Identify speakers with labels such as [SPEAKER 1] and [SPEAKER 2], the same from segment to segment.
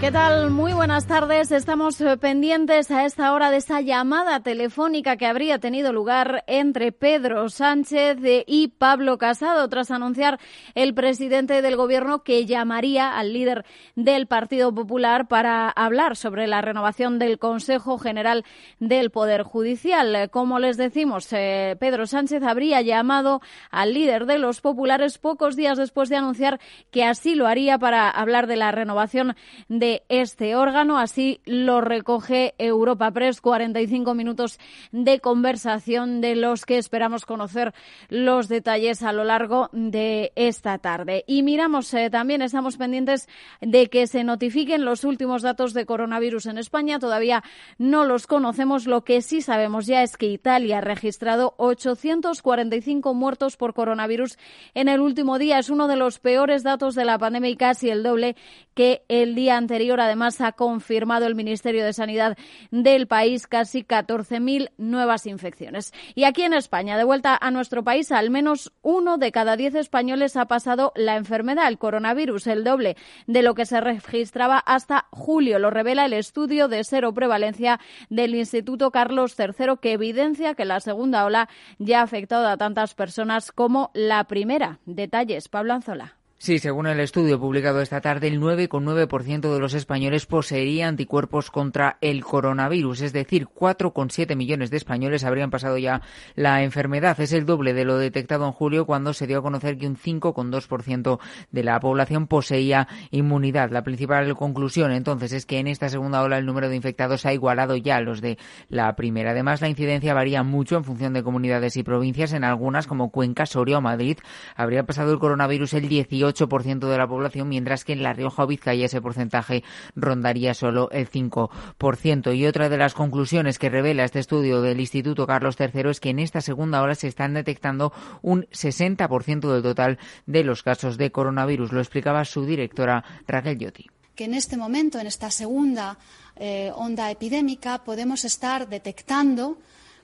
[SPEAKER 1] ¿Qué tal? Muy buenas tardes. Estamos eh, pendientes a esta hora de esa llamada telefónica que habría tenido lugar entre Pedro Sánchez y Pablo Casado tras anunciar el presidente del gobierno que llamaría al líder del Partido Popular para hablar sobre la renovación del Consejo General del Poder Judicial. Como les decimos, eh, Pedro Sánchez habría llamado al líder de los populares pocos días después de anunciar que así lo haría para hablar de la renovación de este órgano. Así lo recoge Europa Press. 45 minutos de conversación de los que esperamos conocer los detalles a lo largo de esta tarde. Y miramos eh, también, estamos pendientes de que se notifiquen los últimos datos de coronavirus en España. Todavía no los conocemos. Lo que sí sabemos ya es que Italia ha registrado 845 muertos por coronavirus en el último día. Es uno de los peores datos de la pandemia y casi el doble que el día anterior Además, ha confirmado el Ministerio de Sanidad del país casi 14.000 nuevas infecciones. Y aquí en España, de vuelta a nuestro país, al menos uno de cada diez españoles ha pasado la enfermedad, el coronavirus, el doble de lo que se registraba hasta julio. Lo revela el estudio de cero prevalencia del Instituto Carlos III, que evidencia que la segunda ola ya ha afectado a tantas personas como la primera. Detalles, Pablo Anzola.
[SPEAKER 2] Sí, según el estudio publicado esta tarde, el 9,9% de los españoles poseería anticuerpos contra el coronavirus, es decir, 4,7 millones de españoles habrían pasado ya la enfermedad. Es el doble de lo detectado en julio, cuando se dio a conocer que un 5,2% de la población poseía inmunidad. La principal conclusión, entonces, es que en esta segunda ola el número de infectados ha igualado ya a los de la primera. Además, la incidencia varía mucho en función de comunidades y provincias. En algunas, como Cuenca, Soria o Madrid, habría pasado el coronavirus el 18 8% de la población, mientras que en La Rioja o Vizcaya ese porcentaje rondaría solo el 5%. Y otra de las conclusiones que revela este estudio del Instituto Carlos III es que en esta segunda ola se están detectando un 60% del total de los casos de coronavirus. Lo explicaba su directora Raquel Yotti.
[SPEAKER 3] Que en este momento, en esta segunda eh, onda epidémica, podemos estar detectando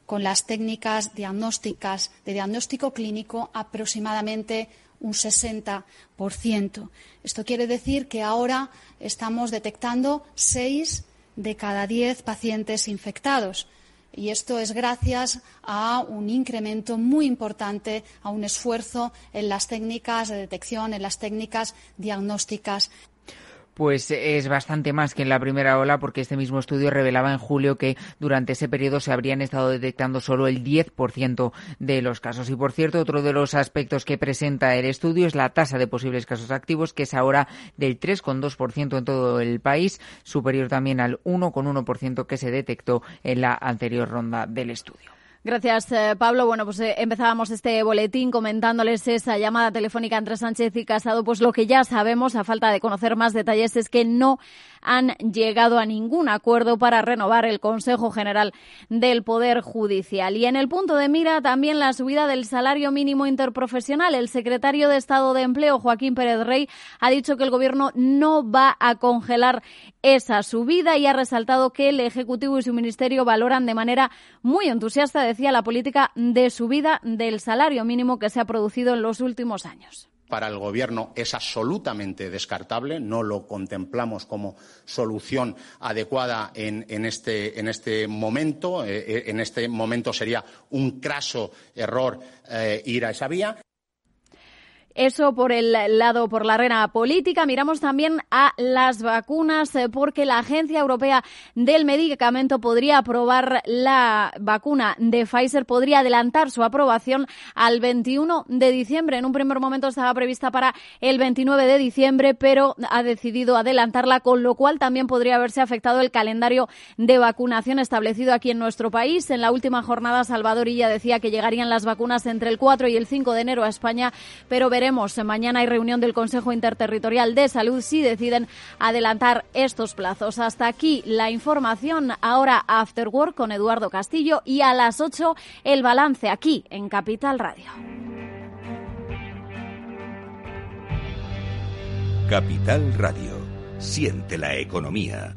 [SPEAKER 3] con las técnicas diagnósticas de diagnóstico clínico aproximadamente un 60%. Esto quiere decir que ahora estamos detectando seis de cada diez pacientes infectados. Y esto es gracias a un incremento muy importante, a un esfuerzo en las técnicas de detección, en las técnicas diagnósticas
[SPEAKER 2] pues es bastante más que en la primera ola, porque este mismo estudio revelaba en julio que durante ese periodo se habrían estado detectando solo el 10% de los casos. Y por cierto, otro de los aspectos que presenta el estudio es la tasa de posibles casos activos, que es ahora del 3,2% en todo el país, superior también al 1,1% que se detectó en la anterior ronda del estudio.
[SPEAKER 1] Gracias, eh, Pablo. Bueno, pues eh, empezábamos este boletín comentándoles esa llamada telefónica entre Sánchez y Casado. Pues lo que ya sabemos, a falta de conocer más detalles, es que no han llegado a ningún acuerdo para renovar el Consejo General del Poder Judicial. Y en el punto de mira también la subida del salario mínimo interprofesional. El secretario de Estado de Empleo, Joaquín Pérez Rey, ha dicho que el Gobierno no va a congelar esa subida y ha resaltado que el Ejecutivo y su Ministerio valoran de manera muy entusiasta, decía, la política de subida del salario mínimo que se ha producido en los últimos años
[SPEAKER 4] para el Gobierno es absolutamente descartable, no lo contemplamos como solución adecuada en, este, este, momento. Eh, eh, en este momento sería un craso error eh, ir a esa vía.
[SPEAKER 1] Eso por el lado, por la arena política. Miramos también a las vacunas eh, porque la Agencia Europea del Medicamento podría aprobar la vacuna de Pfizer, podría adelantar su aprobación al 21 de diciembre. En un primer momento estaba prevista para el 29 de diciembre, pero ha decidido adelantarla, con lo cual también podría haberse afectado el calendario de vacunación establecido aquí en nuestro país. En la última jornada, Salvador Illa decía que llegarían las vacunas entre el 4 y el 5 de enero a España, pero veremos Mañana hay reunión del Consejo Interterritorial de Salud si deciden adelantar estos plazos. Hasta aquí la información. Ahora After Work con Eduardo Castillo y a las 8 el balance aquí en Capital Radio.
[SPEAKER 5] Capital Radio. Siente la economía.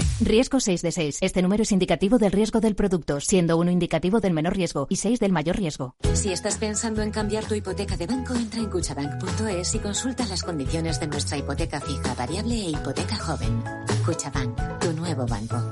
[SPEAKER 6] Riesgo 6 de 6. Este número es indicativo del riesgo del producto, siendo uno indicativo del menor riesgo y 6 del mayor riesgo.
[SPEAKER 7] Si estás pensando en cambiar tu hipoteca de banco, entra en cuchabank.es y consulta las condiciones de nuestra hipoteca fija, variable e hipoteca joven. Cuchabank, tu nuevo banco.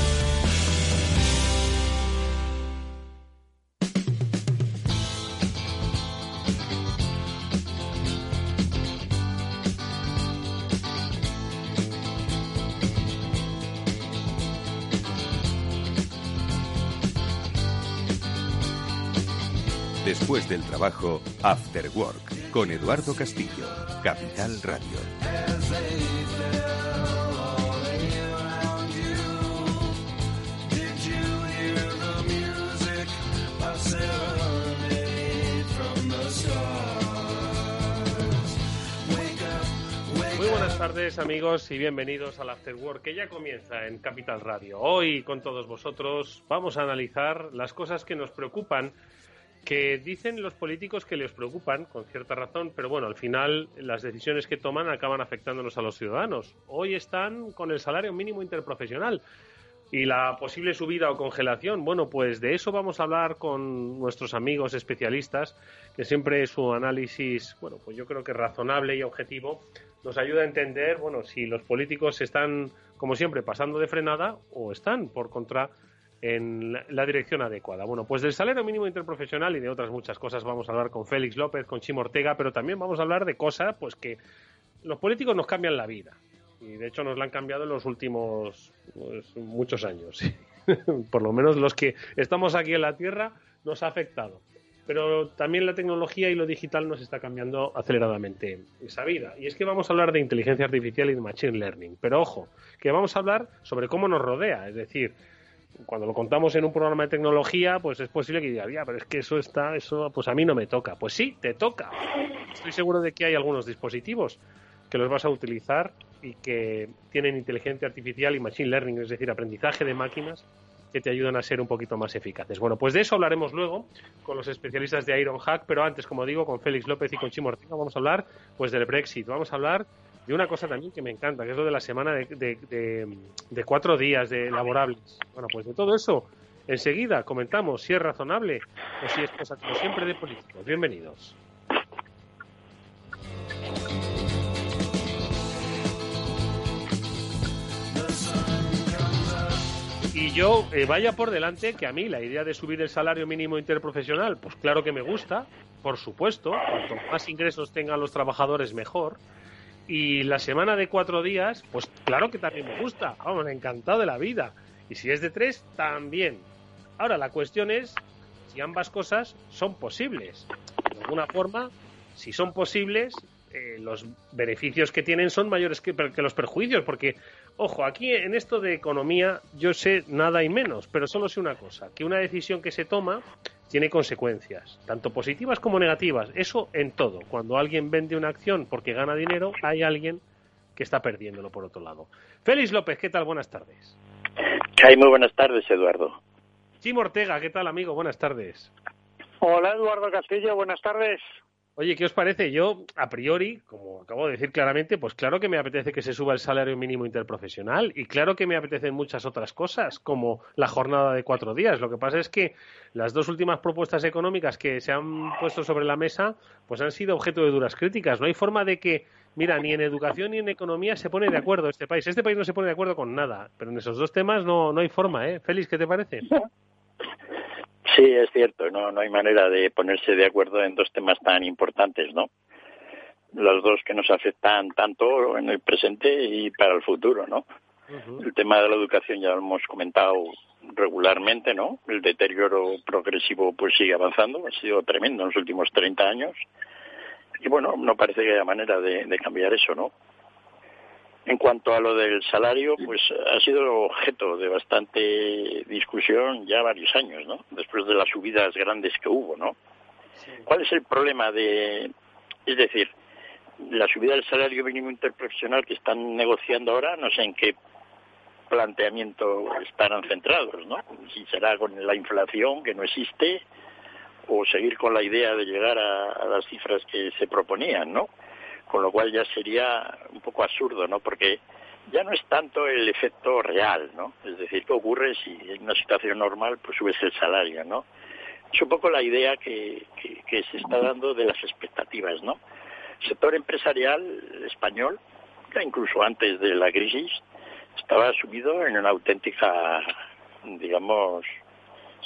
[SPEAKER 5] Del trabajo, After Work, con Eduardo Castillo, Capital Radio.
[SPEAKER 8] Muy buenas tardes amigos y bienvenidos al After Work que ya comienza en Capital Radio. Hoy con todos vosotros vamos a analizar las cosas que nos preocupan que dicen los políticos que les preocupan, con cierta razón, pero bueno, al final las decisiones que toman acaban afectándonos a los ciudadanos. Hoy están con el salario mínimo interprofesional y la posible subida o congelación. Bueno, pues de eso vamos a hablar con nuestros amigos especialistas, que siempre su análisis, bueno, pues yo creo que razonable y objetivo nos ayuda a entender, bueno, si los políticos están, como siempre, pasando de frenada o están, por contra, en la dirección adecuada. Bueno, pues del salario mínimo interprofesional y de otras muchas cosas vamos a hablar con Félix López, con Chimo Ortega, pero también vamos a hablar de cosas pues que los políticos nos cambian la vida y de hecho nos la han cambiado en los últimos pues, muchos años. Por lo menos los que estamos aquí en la Tierra nos ha afectado. Pero también la tecnología y lo digital nos está cambiando aceleradamente esa vida. Y es que vamos a hablar de inteligencia artificial y de machine learning. Pero ojo, que vamos a hablar sobre cómo nos rodea, es decir, cuando lo contamos en un programa de tecnología, pues es posible que diga, ya, pero es que eso está, eso, pues a mí no me toca. Pues sí, te toca. Estoy seguro de que hay algunos dispositivos que los vas a utilizar y que tienen inteligencia artificial y machine learning, es decir, aprendizaje de máquinas que te ayudan a ser un poquito más eficaces. Bueno, pues de eso hablaremos luego con los especialistas de Ironhack, pero antes, como digo, con Félix López y con Chimo Ortega vamos a hablar pues del Brexit, vamos a hablar y una cosa también que me encanta, que es lo de la semana de, cuatro días de laborables. Bueno, pues de todo eso, enseguida comentamos si es razonable o si es cosa, como siempre, de políticos. Bienvenidos. Y yo, eh, vaya por delante, que a mí la idea de subir el salario mínimo interprofesional, pues claro que me gusta, por supuesto, cuanto más ingresos tengan los trabajadores, mejor. Y la semana de cuatro días, pues claro que también me gusta. Vamos, encantado de la vida. Y si es de tres, también. Ahora, la cuestión es si ambas cosas son posibles. De alguna forma, si son posibles, eh, los beneficios que tienen son mayores que, que, los perjuicios, porque, ojo, aquí en esto de economía yo sé nada y menos, pero solo sé una cosa, que una decisión que se toma tiene consecuencias, tanto positivas como negativas. Eso en todo. Cuando alguien vende una acción porque gana dinero, hay alguien que está perdiéndolo por otro lado. Félix López, ¿qué tal? Buenas tardes.
[SPEAKER 9] Hay muy buenas tardes, Eduardo.
[SPEAKER 8] Jim Ortega, ¿qué tal, amigo? Buenas tardes.
[SPEAKER 10] Hola, Eduardo Castillo, buenas tardes.
[SPEAKER 8] Oye, ¿qué os parece? Yo, a priori, como acabo de decir claramente, pues claro que me apetece que se suba el salario mínimo interprofesional y claro que me apetecen muchas otras cosas, como la jornada de cuatro días. Lo que pasa es que las dos últimas propuestas económicas que se han puesto sobre la mesa, pues han sido objeto de duras críticas. No hay forma de que, mira, ni en educación ni en economía se pone de acuerdo este país. Este país no se pone de acuerdo con nada, pero en esos dos temas no, no hay forma, ¿eh? Félix, ¿qué te parece?
[SPEAKER 9] Sí, es cierto, no, no hay manera de ponerse de acuerdo en dos temas tan importantes, ¿no? Los dos que nos afectan tanto en el presente y para el futuro, ¿no? El tema de la educación ya lo hemos comentado regularmente, ¿no? El deterioro progresivo pues sigue avanzando, ha sido tremendo en los últimos 30 años. Y bueno, no parece que haya manera de, cambiar eso, ¿no? En cuanto a lo del salario, pues ha sido objeto de bastante discusión ya varios años, ¿no? Después de las subidas grandes que hubo, ¿no? ¿Cuál es el problema de, es decir, la subida del salario mínimo interprofesional que están negociando ahora, no sé en qué planteamiento estarán centrados, ¿no? Si será con la inflación que no existe o seguir con la idea de llegar a las cifras que se proponían, ¿no? Con lo cual ya sería un poco absurdo, ¿no? Porque ya no es tanto el efecto real, ¿no? Es decir, ¿qué ocurre si en una situación normal pues subes el salario, ¿no? Es un poco la idea que, que, se está dando de las expectativas, ¿no? El sector empresarial español, ya incluso antes de la crisis, estaba subido en una auténtica, digamos,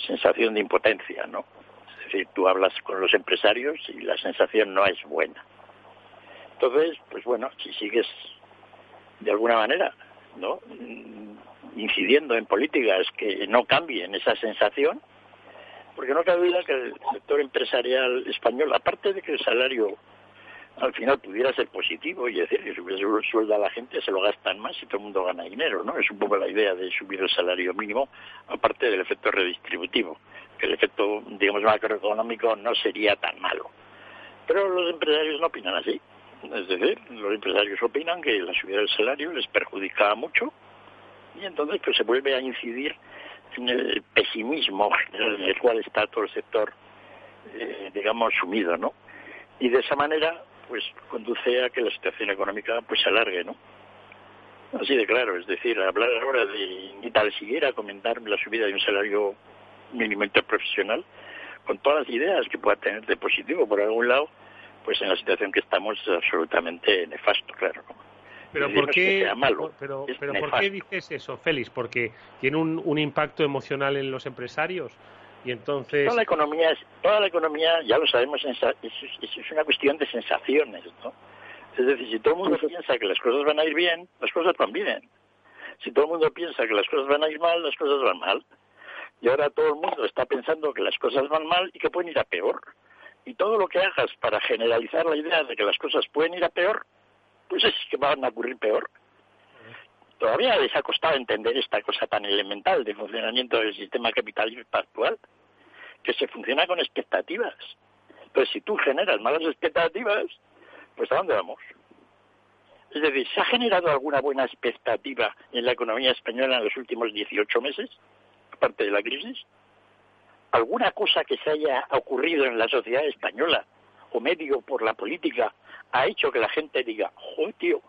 [SPEAKER 9] sensación de impotencia, ¿no? Es decir, tú hablas con los empresarios y la sensación no es buena. Entonces, pues bueno, si sigues de alguna manera, ¿no? incidiendo en políticas que no cambien esa sensación, porque no cabe duda que el sector empresarial español, aparte de que el salario al final pudiera ser positivo y decir que si hubiese sueldo a la gente se lo gastan más y todo el mundo gana dinero, ¿no? Es un poco la idea de subir el salario mínimo, aparte del efecto redistributivo, que el efecto, digamos, macroeconómico no sería tan malo. Pero los empresarios no opinan así. Es decir, los empresarios opinan que la subida del salario les perjudica mucho y entonces pues se vuelve a incidir en el pesimismo en el cual está todo el sector, eh, digamos, sumido, ¿no? Y de esa manera, pues conduce a que la situación económica pues se alargue, ¿no? Así de claro, es decir, hablar ahora de ni tal siquiera comentar la subida de un salario mínimo interprofesional, con todas las ideas que pueda tener de positivo por algún lado, pues en la situación que estamos es absolutamente nefasto, claro.
[SPEAKER 8] Pero ¿por qué, pero, pero ¿por qué dices eso, Félix? Porque tiene un, un, impacto emocional en los empresarios y entonces
[SPEAKER 9] toda la economía es, toda la economía ya lo sabemos es, es, una cuestión de sensaciones, ¿no? Es decir, si todo el mundo piensa que las cosas van a ir bien, las cosas van bien. Si todo el mundo piensa que las cosas van a ir mal, las cosas van mal. Y ahora todo el mundo está pensando que las cosas van mal y que pueden ir a peor y todo lo que hagas para generalizar la idea de que las cosas pueden ir a peor, pues es que van a ocurrir peor. Todavía les ha costado entender esta cosa tan elemental de funcionamiento del sistema capitalista actual, que se funciona con expectativas. Entonces, si tú generas malas expectativas, pues ¿a dónde vamos? Es decir, ¿se ha generado alguna buena expectativa en la economía española en los últimos 18 meses, aparte de la crisis? Alguna cosa que se haya ocurrido en la sociedad española o medio por la política ha hecho que la gente diga, joder, tío,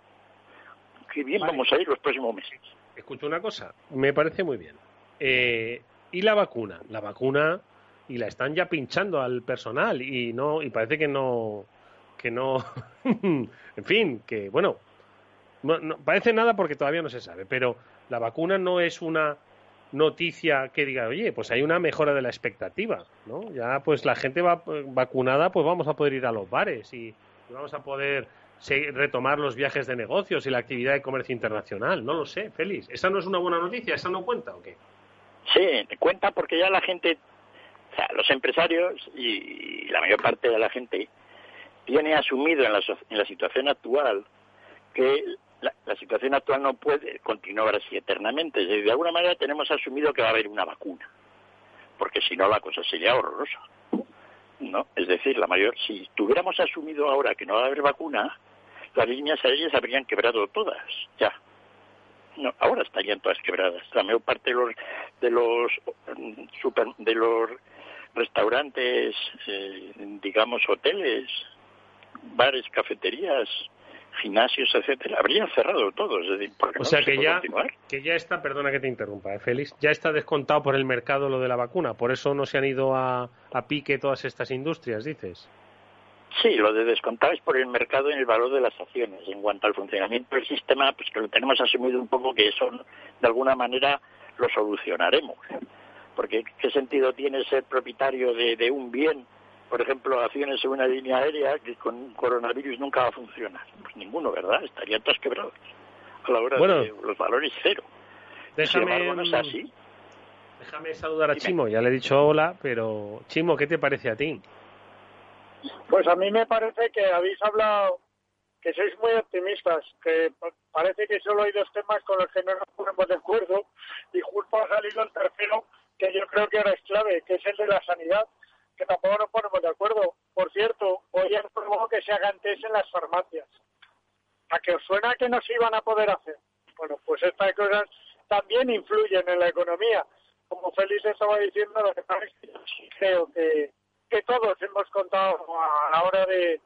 [SPEAKER 9] qué bien vamos a ir los próximos meses.
[SPEAKER 8] Escucho una cosa, me parece muy bien. Eh, ¿Y la vacuna? La vacuna y la están ya pinchando al personal y no y parece que no que no en fin que bueno no, parece nada porque todavía no se sabe pero la vacuna no es una noticia que diga, oye, pues hay una mejora de la expectativa, ¿no? Ya pues la gente va vacunada, pues vamos a poder ir a los bares y vamos a poder retomar los viajes de negocios y la actividad de comercio internacional. No lo sé, Félix. ¿Esa no es una buena noticia? ¿Esa no cuenta o qué?
[SPEAKER 9] Sí, cuenta porque ya la gente, o sea, los empresarios y la mayor parte de la gente tiene asumido en la, en la situación actual que la, situación actual no puede continuar así eternamente. De alguna manera tenemos asumido que va a haber una vacuna, porque si no la cosa sería horrorosa. ¿no? Es decir, la mayor, si tuviéramos asumido ahora que no va a haber vacuna, las líneas aéreas habrían quebrado todas, ya. No, ahora estarían todas quebradas. La mayor parte de los de los super, de los restaurantes, eh, digamos hoteles, bares, cafeterías, gimnasios, etcétera, habrían cerrado todos.
[SPEAKER 8] o sea que ya, que ya está, perdona que te interrumpa, ¿eh, Félix, ya está descontado por el mercado lo de la vacuna, por eso no se han ido a, a pique todas estas industrias, dices.
[SPEAKER 9] Sí, lo de descontar es por el mercado en el valor de las acciones. En cuanto al funcionamiento del sistema, pues que lo tenemos asumido un poco que eso de alguna manera lo solucionaremos. Porque ¿qué sentido tiene ser propietario de, de un bien por ejemplo, acciones en una línea aérea que con coronavirus nunca va a funcionar. Pues ninguno, ¿verdad? Estarían todos quebrados a la hora de los valores cero.
[SPEAKER 8] Déjame, déjame saludar a Chimo, ya le he dicho hola, pero Chimo, ¿qué te parece a ti?
[SPEAKER 10] Pues a mí me parece que habéis hablado que sois muy optimistas, que parece que solo hay dos temas con los que no nos ponemos de acuerdo y justo ha salido el tercero que yo creo que ahora es clave, que es el de la sanidad, que tampoco nos ponemos de acuerdo. Por cierto, hoy han probado que se hagan test en las farmacias. ¿A que os suena que no se iban a poder hacer? Bueno, pues estas cosas también influyen en la economía. Como Félix estaba diciendo, lo que pasa es que creo que, que todos hemos contado a la hora de,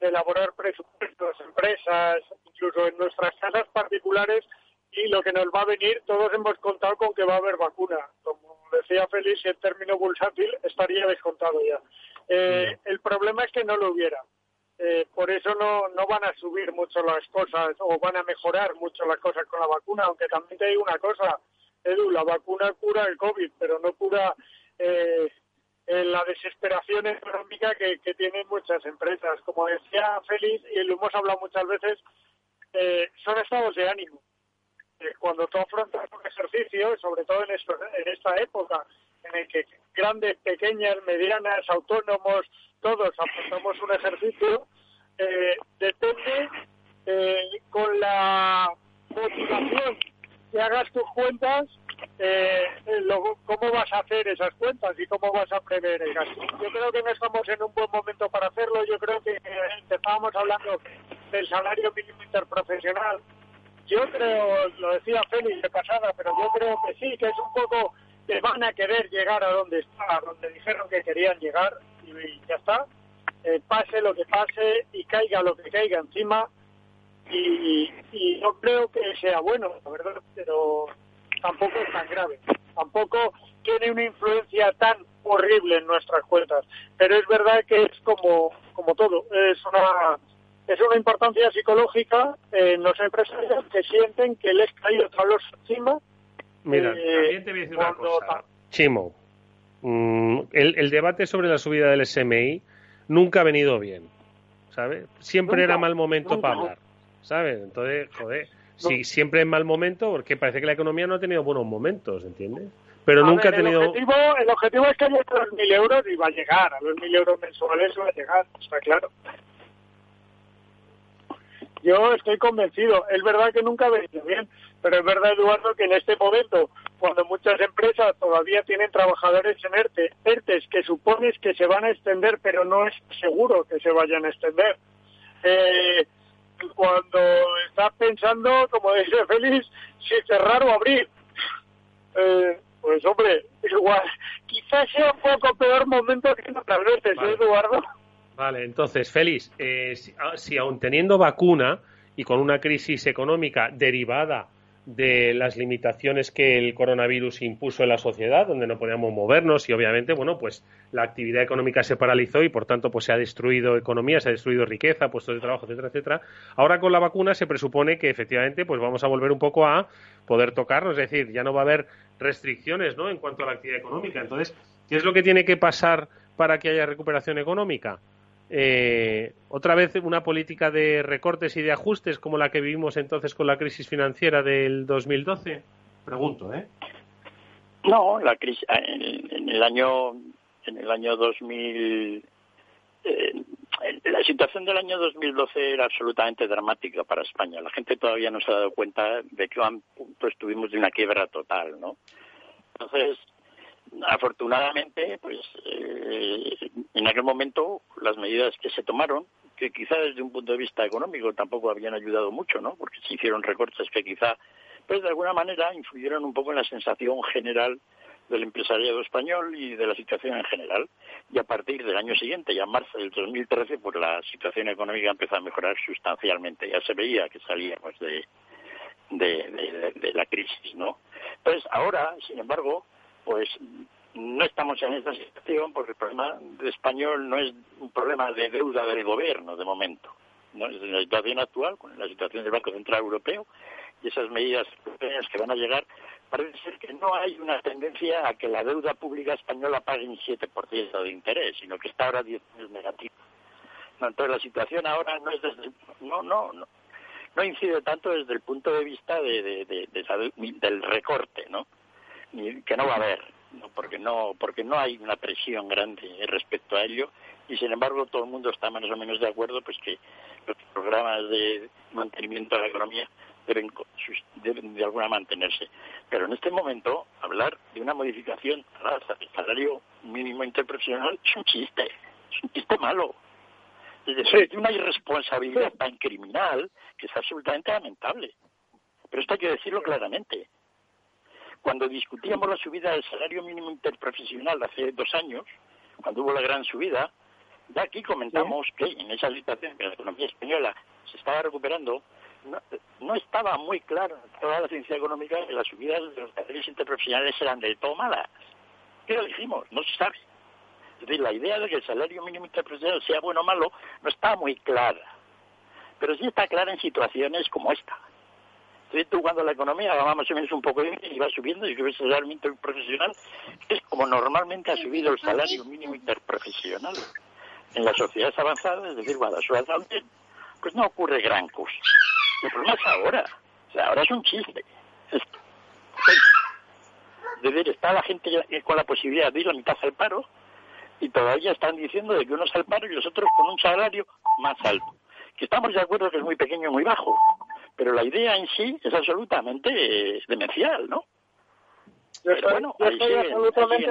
[SPEAKER 10] de elaborar presupuestos, empresas, incluso en nuestras casas particulares, y lo que nos va a venir, todos hemos contado con que va a haber vacuna. Como decía Félix, el término bursátil estaría descontado ya. Eh, el problema es que no lo hubiera. Eh, por eso no, no van a subir mucho las cosas o van a mejorar mucho las cosas con la vacuna, aunque también te digo una cosa, Edu, la vacuna cura el COVID, pero no cura eh, la desesperación económica que, que, tienen muchas empresas. Como decía Félix, y lo hemos hablado muchas veces, son estados de ánimo cuando tú afrontas un ejercicio, sobre todo en, en esta época, en el que grandes, pequeñas, medianas, autónomos, todos afrontamos un ejercicio, eh, depende eh, con la motivación que hagas tus cuentas, eh, cómo vas a hacer esas cuentas y cómo vas a prever el gasto. Yo creo que no estamos en un buen momento para hacerlo. Yo creo que estábamos hablando del salario mínimo interprofesional yo creo, lo decía Félix de pasada, pero yo creo que sí, que es un poco que van a querer llegar a donde está, a donde dijeron que querían llegar y, ya está. Eh, pase lo que pase y caiga lo que caiga encima y, y no creo que sea bueno, la verdad, pero tampoco es tan grave. Tampoco tiene una influencia tan horrible en nuestras cuentas, pero es verdad que es como, como todo, es una es una importancia psicológica en los empresarios que sienten que les cae otra luz encima.
[SPEAKER 8] Mira, eh, también te voy a decir una cosa. Chimo, mm, el, debate sobre la subida del SMI nunca ha venido bien, ¿sabes? Siempre era mal momento para hablar, ¿sabes? Entonces, joder, si siempre es mal momento, porque parece que la economía no ha tenido buenos momentos, ¿entiendes? Pero nunca ha tenido...
[SPEAKER 10] El objetivo, el objetivo es que haya a los mil euros y va a llegar, a los mil euros mensuales va a llegar, está claro. Yo estoy convencido. Es verdad que nunca venido bien, pero es verdad, Eduardo, que en este momento, cuando muchas empresas todavía tienen trabajadores en ERTE, ERTES que supones que se van a extender, pero no es seguro que se vayan a extender. Eh, cuando estás pensando, como dice Félix, si cerrar o abrir. Eh, pues hombre, igual, quizás sea un poco peor momento que otras veces, ¿eh, Eduardo?
[SPEAKER 8] Vale, entonces, Félix, eh, ah, si, aún teniendo vacuna y con una crisis económica derivada de las limitaciones que el coronavirus impuso en la sociedad, donde no podíamos movernos y obviamente, bueno, pues la actividad económica se paralizó y por tanto pues se ha destruido economía, se ha destruido riqueza, puestos de trabajo, etcétera, etcétera. Ahora con la vacuna se presupone que efectivamente pues vamos a volver un poco a poder tocarnos, es decir, ya no va a haber restricciones, ¿no? En cuanto a la actividad económica. Entonces, ¿qué es lo que tiene que pasar para que haya recuperación económica? Eh, otra vez una política de recortes y de ajustes como la que vivimos entonces con la crisis financiera del 2012? Pregunto, ¿eh?
[SPEAKER 9] No, la crisis en, el año en el año 2000 eh, la situación del año 2012 era absolutamente dramática para España. La gente todavía no se ha dado cuenta de que punto estuvimos de una quiebra total, ¿no? Entonces, afortunadamente, pues eh, en aquel momento las medidas que se tomaron, que quizá desde un punto de vista económico tampoco habían ayudado mucho, ¿no? Porque se hicieron recortes que quizá, pues de alguna manera influyeron un poco en la sensación general del empresariado español y de la situación en general. Y a partir del año siguiente, ya en marzo del 2013, pues la situación económica empezó a mejorar sustancialmente. Ya se veía que salíamos de, de, de la crisis, ¿no? Entonces, ahora, sin embargo, pues no estamos en esta situación porque el problema de español no es un problema de deuda del gobierno de momento. ¿no? Es la situación actual, con la situación del Banco Central Europeo y esas medidas que van a llegar, parece ser que no hay una tendencia a que la deuda pública española pague un 7% de interés, sino que está ahora 10 años negativo. entonces la situación ahora no es desde, no, no, no, no incide tanto desde el punto de vista de, del recorte, ¿no? Que no va a haber. porque no porque no hay una presión grande respecto a ello y sin embargo todo el mundo está más o menos de acuerdo pues que los programas de mantenimiento de la economía deben, deben de alguna mantenerse. Pero en este momento hablar de una modificación al salario mínimo interprofesional es un chiste, es un chiste malo. Es decir, una irresponsabilidad tan criminal que es absolutamente lamentable. Pero esto hay que decirlo claramente. Cuando discutíamos la subida del salario mínimo interprofesional hace dos años, cuando hubo la gran subida, ya aquí comentamos que en esa situación que la economía española se estaba recuperando, no, estaba muy claro en toda la ciencia económica que las subidas de los salarios interprofesionales eran del todo malas. ¿Qué lo dijimos? No se sabe. Es decir, la idea de que el salario mínimo interprofesional sea bueno o malo no está muy clara. Pero sí está clara en situaciones como esta. Tú cuando la economía va más o menos un poco y va subiendo y subes el salario mínimo interprofesional, es como normalmente ha subido el salario mínimo interprofesional. En las sociedades avanzadas, es decir, cuando la sociedad pues no ocurre gran cosa. El problema es ahora. O sea, ahora es un chiste. Esto. Es decir, está la gente con la posibilidad de ir a mitad al paro y todavía están diciendo de que unos al paro y los otros con un salario más alto. Que estamos de acuerdo que es muy pequeño y muy bajo, pero la idea en sí es absolutamente demencial, ¿no?
[SPEAKER 10] pero bueno, estoy absolutamente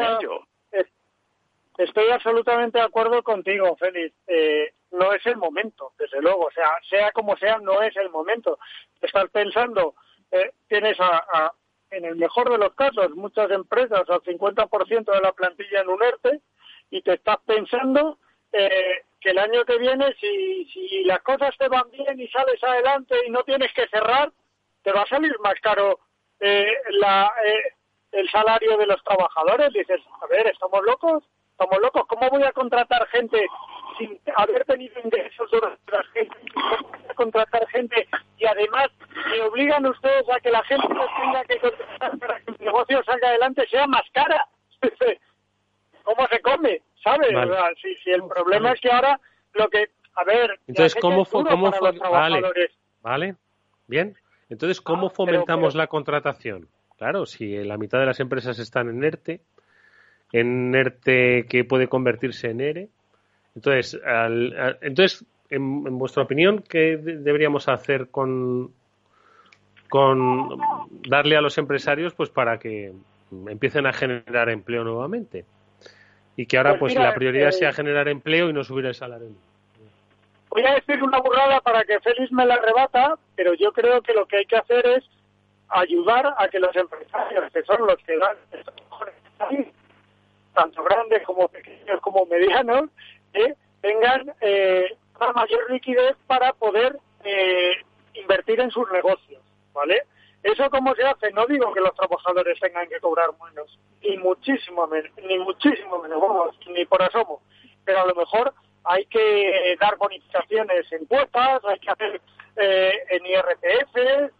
[SPEAKER 10] Estoy absolutamente de acuerdo contigo, Félix. Eh, no es el momento, desde luego. O sea, sea como sea, no es el momento. Estás pensando, eh, tienes a, en el mejor de los casos, muchas empresas al 50% de la plantilla en un ERTE y te estás pensando eh, que el año que viene, si, si las cosas te van bien y sales adelante y no tienes que cerrar, te va a salir más caro eh, la, eh, el salario de los trabajadores. Dices, a ver, ¿estamos locos? ¿Estamos locos? ¿Cómo voy a contratar gente sin haber tenido ingresos durante la gente? ¿Cómo voy a contratar gente y además me obligan ustedes a que la gente tenga que contratar para que el negocio salga adelante sea más cara? ¿Cómo se come? ¿Sabes? si, si el problema es que ahora lo que... A ver...
[SPEAKER 8] Entonces, ¿cómo, cómo vale, vale, bien. Entonces, ¿cómo ah, fomentamos la contratación? Claro, si la mitad de las empresas están en ERTE, en ERTE que puede convertirse en ERE. Entonces, entonces en, vuestra opinión, ¿qué deberíamos hacer con, con darle a los empresarios pues para que empiecen a generar empleo nuevamente? Y que ahora pues, pues la prioridad sea generar empleo y no subir el salario.
[SPEAKER 10] Voy a decir una burrada para que Félix me la arrebata, pero yo creo que lo que hay que hacer es ayudar a que los empresarios, que son los que dan tanto grandes como pequeños como medianos, eh, tengan eh, una mayor liquidez para poder eh, invertir en sus negocios, ¿vale? ¿Eso cómo se hace? No digo que los trabajadores tengan que cobrar menos, ni muchísimo menos, ni muchísimo menos, vamos, ni por asomo, pero a lo mejor hay que dar bonificaciones en cuotas, hay que hacer eh, en IRPF,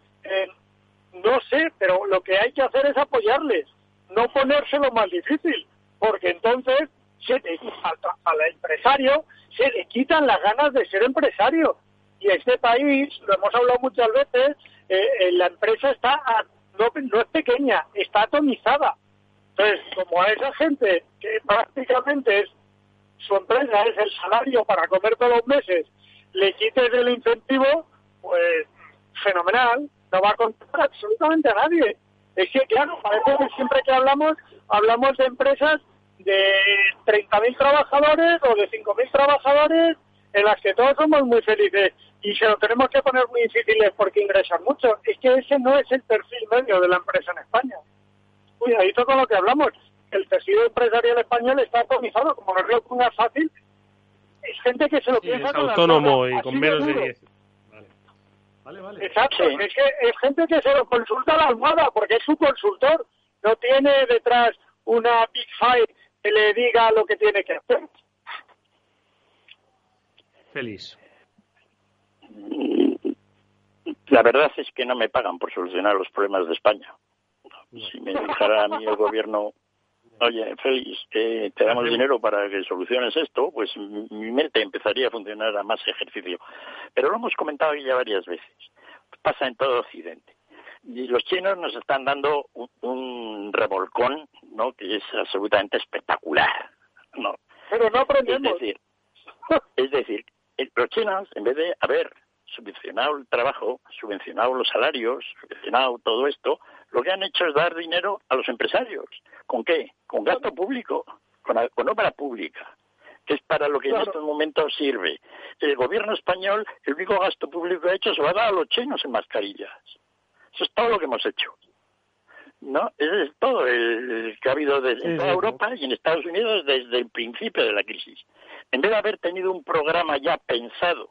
[SPEAKER 10] no sé, pero lo que hay que hacer es apoyarles, no ponérselo más difícil porque entonces se al, empresario se le quitan las ganas de ser empresario. Y este país, lo hemos hablado muchas veces, eh, eh, la empresa está no, no es pequeña, está atomizada. Entonces, como a esa gente que prácticamente es su empresa es el salario para comer todos los meses, le quites el incentivo, pues fenomenal, no va a contar absolutamente a nadie. Es que, claro, parece que siempre que hablamos, hablamos de empresas de 30.000 trabajadores o de 5.000 trabajadores en las que todos somos muy felices y se lo tenemos que poner muy difíciles porque ingresan mucho. Es que ese no es el perfil medio de la empresa en España. Cuidadito con lo que hablamos. El tejido empresarial español está atomizado, como no es una fácil. Es gente que se lo piensa
[SPEAKER 8] es autónomo y con menos de 10. Vale. Vale,
[SPEAKER 10] Exacto, es que es gente que se lo consulta a la almohada porque es su consultor. No tiene detrás una Big Five que le diga lo que tiene que hacer.
[SPEAKER 8] Feliz.
[SPEAKER 9] La verdad es que no me pagan por solucionar los problemas de España. Si me dijera a mí el gobierno, oye, Félix, te damos dinero para que soluciones esto, pues mi mente empezaría a funcionar a más ejercicio. Pero lo hemos comentado ya varias veces. Pasa en todo Occidente. Y los chinos nos están dando un, revolcón ¿no? Que es absolutamente espectacular, ¿no?
[SPEAKER 10] Pero no aprendemos.
[SPEAKER 9] Es decir, es decir, los chinos, en vez de haber subvencionado el trabajo, subvencionado los salarios, subvencionado todo esto, lo que han hecho es dar dinero a los empresarios. ¿Con qué? Con gasto público, con, con obra pública, que es para lo que en estos momentos sirve. El gobierno español, el único gasto público que ha hecho se va a dar a los chinos en mascarillas. Eso es todo lo que hemos hecho. ¿no? Es todo el, que ha habido desde en toda Europa y en Estados Unidos desde el principio de la crisis. En vez de haber tenido un programa ya pensado,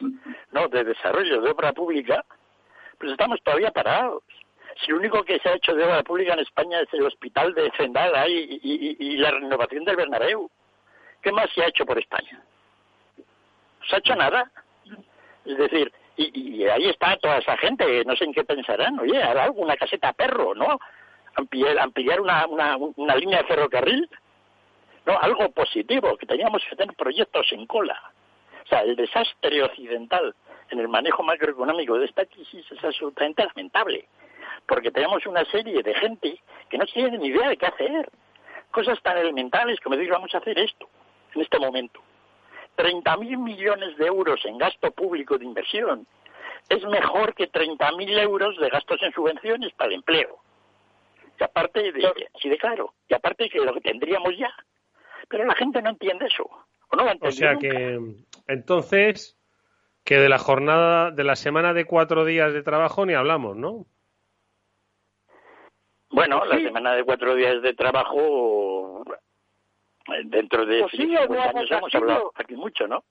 [SPEAKER 9] ¿no? De desarrollo de obra pública, pues estamos todavía parados. Si lo único que se ha hecho de obra pública en España es el hospital de Zendala y, y, la renovación del Bernabéu, ¿qué más se ha hecho por España? ¿No se ha hecho nada? Es decir, y, ahí está toda esa gente, no sé en qué pensarán, oye, hará alguna caseta perro, ¿no? Ampliar, ampliar una, una, una línea de ferrocarril, ¿no? Algo positivo, que teníamos que tener proyectos en cola. O sea, el desastre occidental en el manejo macroeconómico de esta crisis es absolutamente lamentable, porque tenemos una serie de gente que no tiene ni idea de qué hacer. Cosas tan elementales como decir, vamos a hacer esto en este momento. 30.000 millones de euros en gasto público de inversión es mejor que 30.000 euros de gastos en subvenciones para el empleo. Y aparte, de, sí de claro, y aparte que lo que tendríamos ya. Pero la gente no entiende eso. O, no
[SPEAKER 8] o sea que, entonces, que de la jornada, de la semana de cuatro días de trabajo ni hablamos, ¿no?
[SPEAKER 9] Bueno, la semana de cuatro días de trabajo dentro de pues sí, años hemos hablado aquí mucho, ¿no?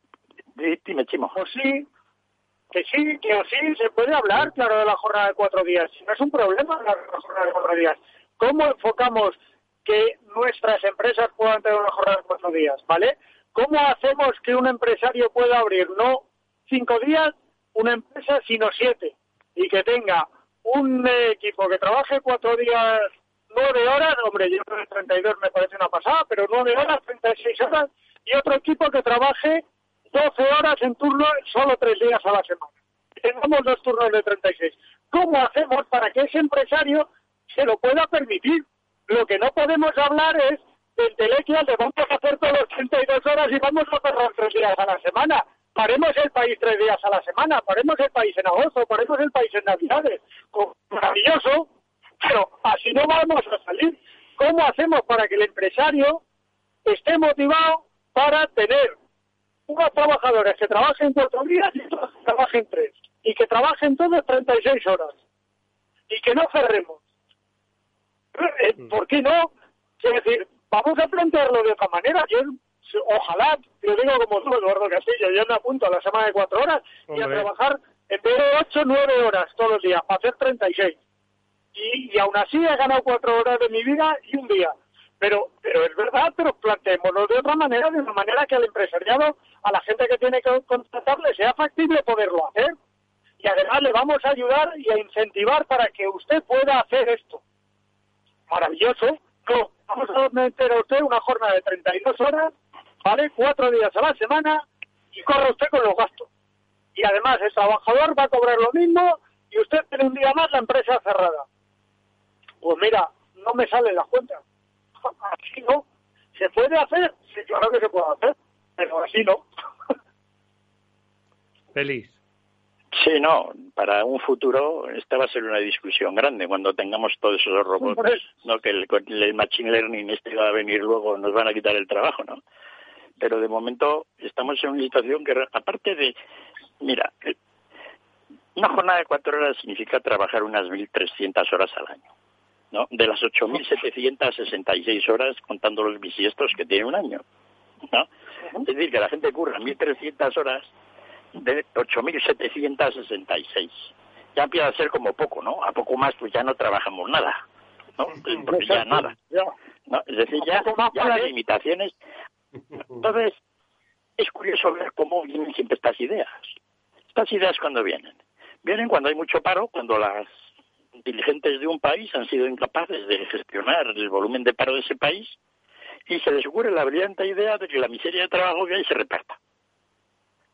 [SPEAKER 9] Dime, Chimo.
[SPEAKER 10] Pues sí, que sí, que sí, se puede hablar, claro, de la jornada de cuatro días. No es un problema la jornada de cuatro días. ¿Cómo enfocamos que nuestras empresas puedan tener una jornada de cuatro días, ¿vale? ¿Cómo hacemos que un empresario pueda abrir no cinco días una empresa, sino siete? Y que tenga un equipo que trabaje cuatro días nueve horas, hombre, yo creo que 32 me parece una pasada, pero nueve horas, 36 horas, y otro equipo que trabaje 12 horas en turno solo tres días a la semana. Tenemos dos turnos de 36. ¿Cómo hacemos para que ese empresario se lo pueda permitir? Lo que no podemos hablar es del telequial de vamos a hacer todos los 32 horas y vamos a cerrar tres días a la semana. Paremos el país tres días a la semana, paremos el país en agosto, paremos el país en navidades. Maravilloso, pero así no vamos a salir. ¿Cómo hacemos para que el empresario esté motivado para tener unos trabajadores que trabajen cuatro días y trabajen tres? Y que trabajen todos 36 horas. Y que no cerremos. Eh. ¿Por qué no? Es decir, vamos a plantearlo de otra manera. Yo, ojalá, lo digo como tú, Eduardo Castillo, yo me apunto a la semana de cuatro horas y a trabajar en vez de ocho, nueve horas todos los días, para hacer 36 y, y aún así he ganado cuatro horas de mi vida y un día. Pero, pero es verdad, pero planteémoslo de otra manera, de una manera que al empresariado, a la gente que tiene que contratarle, sea factible poderlo hacer. Y además le vamos a ayudar y a incentivar para que usted pueda hacer esto. Maravilloso. No, vamos a meter a usted una jornada de 32 horas, ¿vale? Cuatro días a la semana y corre usted con los gastos. Y además el trabajador va a cobrar lo mismo y usted tiene un día más la empresa cerrada. Pues mira, no me sale la cuenta. Así no. ¿Se puede hacer? Sí, claro que se puede hacer, pero así no.
[SPEAKER 8] Feliz.
[SPEAKER 9] Sí, no, para un futuro esta va a ser una discusión grande cuando tengamos todos esos robots, no que el, el, machine learning este va a venir luego, nos van a quitar el trabajo, ¿no? Pero de momento estamos en una situación que, aparte de, mira, una jornada de cuatro horas significa trabajar unas 1.300 horas al año. ¿no? De las 8.766 horas contando los bisiestos que tiene un año, ¿no? Es decir, que la gente curra 1.300 horas de 8.766. Ya empieza a ser como poco, ¿no? A poco más pues ya no trabajamos nada, ¿no? Porque ya nada. ¿no? Es decir, ya, ya hay limitaciones. Entonces, es curioso ver cómo vienen siempre estas ideas. Estas ideas cuando vienen. Vienen cuando hay mucho paro, cuando las dirigentes de un país han sido incapaces de gestionar el volumen de paro de ese país y se les ocurre la brillante idea de que la miseria de trabajo que hay se reparta.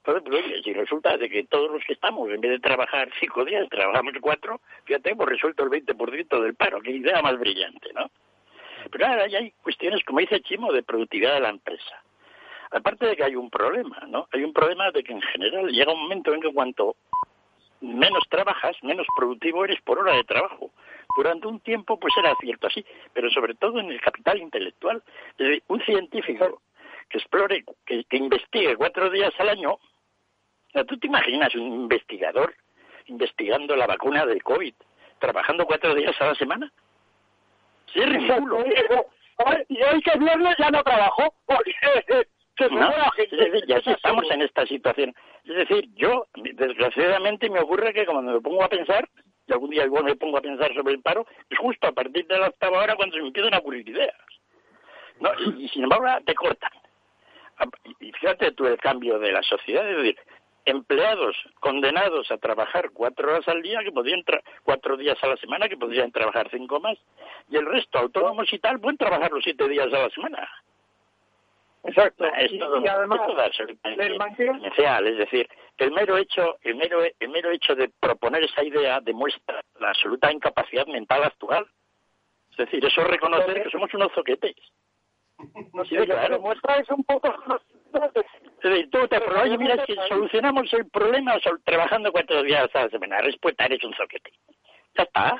[SPEAKER 9] Entonces, pues, si resulta de que todos los que estamos, en vez de trabajar cinco días, trabajamos cuatro, fíjate, hemos resuelto el 20% del paro. Qué idea más brillante, ¿no? Pero ahora hay cuestiones, como dice Chimo, de productividad de la empresa. Aparte de que hay un problema, ¿no? Hay un problema de que en general llega un momento en que cuanto menos trabajas, menos productivo eres por hora de trabajo. Durante un tiempo, pues era cierto así, pero sobre todo en el capital intelectual. Un científico que explore, que, investigue cuatro días al año, ¿tú te imaginas un investigador investigando la vacuna del COVID, trabajando cuatro días a la semana?
[SPEAKER 10] Sí, es ridículo. Y hoy que viernes ya no trabajo, porque
[SPEAKER 9] no, ya estamos en esta situación. Es decir, yo, desgraciadamente, me ocurre que cuando me pongo a pensar, y algún día igual me pongo a pensar sobre el paro, es justo a partir de la octava hora cuando se me empiezan a ocurrir ideas. ¿no? Y, sin embargo, te cortan. Y fíjate tú el cambio de la sociedad, es decir, empleados condenados a trabajar cuatro horas al día, que podían cuatro días a la semana, que podrían trabajar cinco más, y el resto, autónomos y tal, pueden trabajar los siete días a la semana.
[SPEAKER 10] Exacto.
[SPEAKER 9] y, además es decir, el mero hecho, el mero, el mero hecho de proponer esa idea demuestra la absoluta incapacidad mental actual. Es decir, eso es reconocer que somos unos zoquetes.
[SPEAKER 10] No sé, claro. es un poco
[SPEAKER 9] tú te oye, mira, si solucionamos el problema trabajando cuatro días a la semana, la respuesta eres un zoquete. Ya está.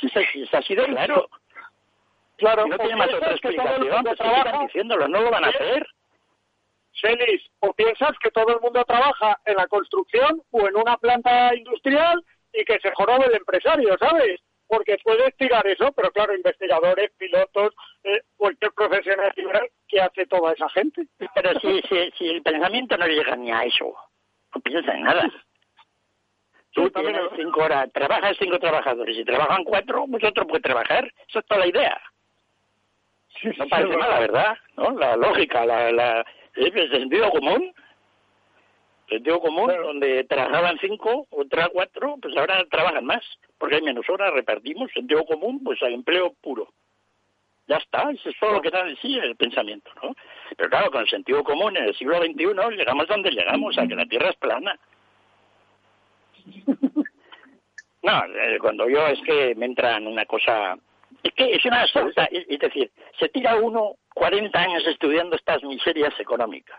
[SPEAKER 9] Si es así de claro. Claro, no tiene más otra explicación, pues diciéndolo, no lo van a hacer.
[SPEAKER 10] Celis, o piensas que todo el mundo trabaja en la construcción o en una planta industrial y que se jorobe el empresario, ¿sabes? Porque puedes tirar eso, pero claro, investigadores, pilotos, eh, cualquier profesional que hace toda esa gente.
[SPEAKER 9] Pero si, si, si el pensamiento no llega ni a eso, no piensas en nada. Tú tienes cinco horas, trabajas cinco trabajadores y trabajan cuatro, otro puede trabajar. Esa es toda la idea no parece mala, ¿verdad? ¿No? La lógica, la, la, el sentido común. El sentido común, donde trabajaban cinco, otra cuatro, pues ahora trabajan más, porque hay menos horas, repartimos. Sentido común, pues hay empleo puro. Ya está, eso es todo lo que da de sí el pensamiento, ¿no? Pero claro, con el sentido común en el siglo XXI llegamos donde llegamos, a que la Tierra es plana. No, eh, cuando yo es que me entra en una cosa es que es una absoluta, es decir, se tira uno 40 años estudiando estas miserias económicas,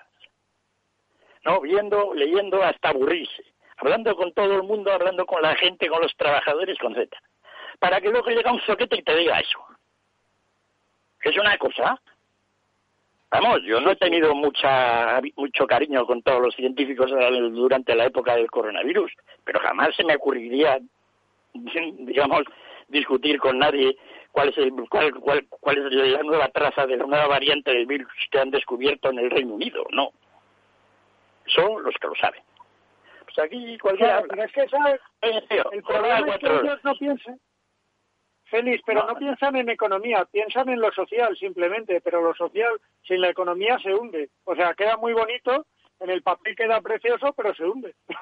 [SPEAKER 9] ¿no? Viendo, leyendo hasta aburrirse, hablando con todo el mundo, hablando con la gente, con los trabajadores, con Z, para que luego llegue un soquete y te diga eso. Es una cosa. Vamos, yo no he tenido mucha, mucho cariño con todos los científicos durante la época del coronavirus, pero jamás se me ocurriría, digamos, discutir con nadie cuál es, el, cuál, cuál, cuál es la nueva traza de la nueva variante del virus que han descubierto en el Reino Unido. No. Son los que lo saben. Pues aquí cualquiera.
[SPEAKER 10] pero es que, ¿sabes? el problema es que ellos no piensan. Feliz, pero no. piensan en economía, piensan en lo social simplemente, pero lo social sin la economía se hunde. O sea, queda muy bonito, en el papel queda precioso, pero se hunde.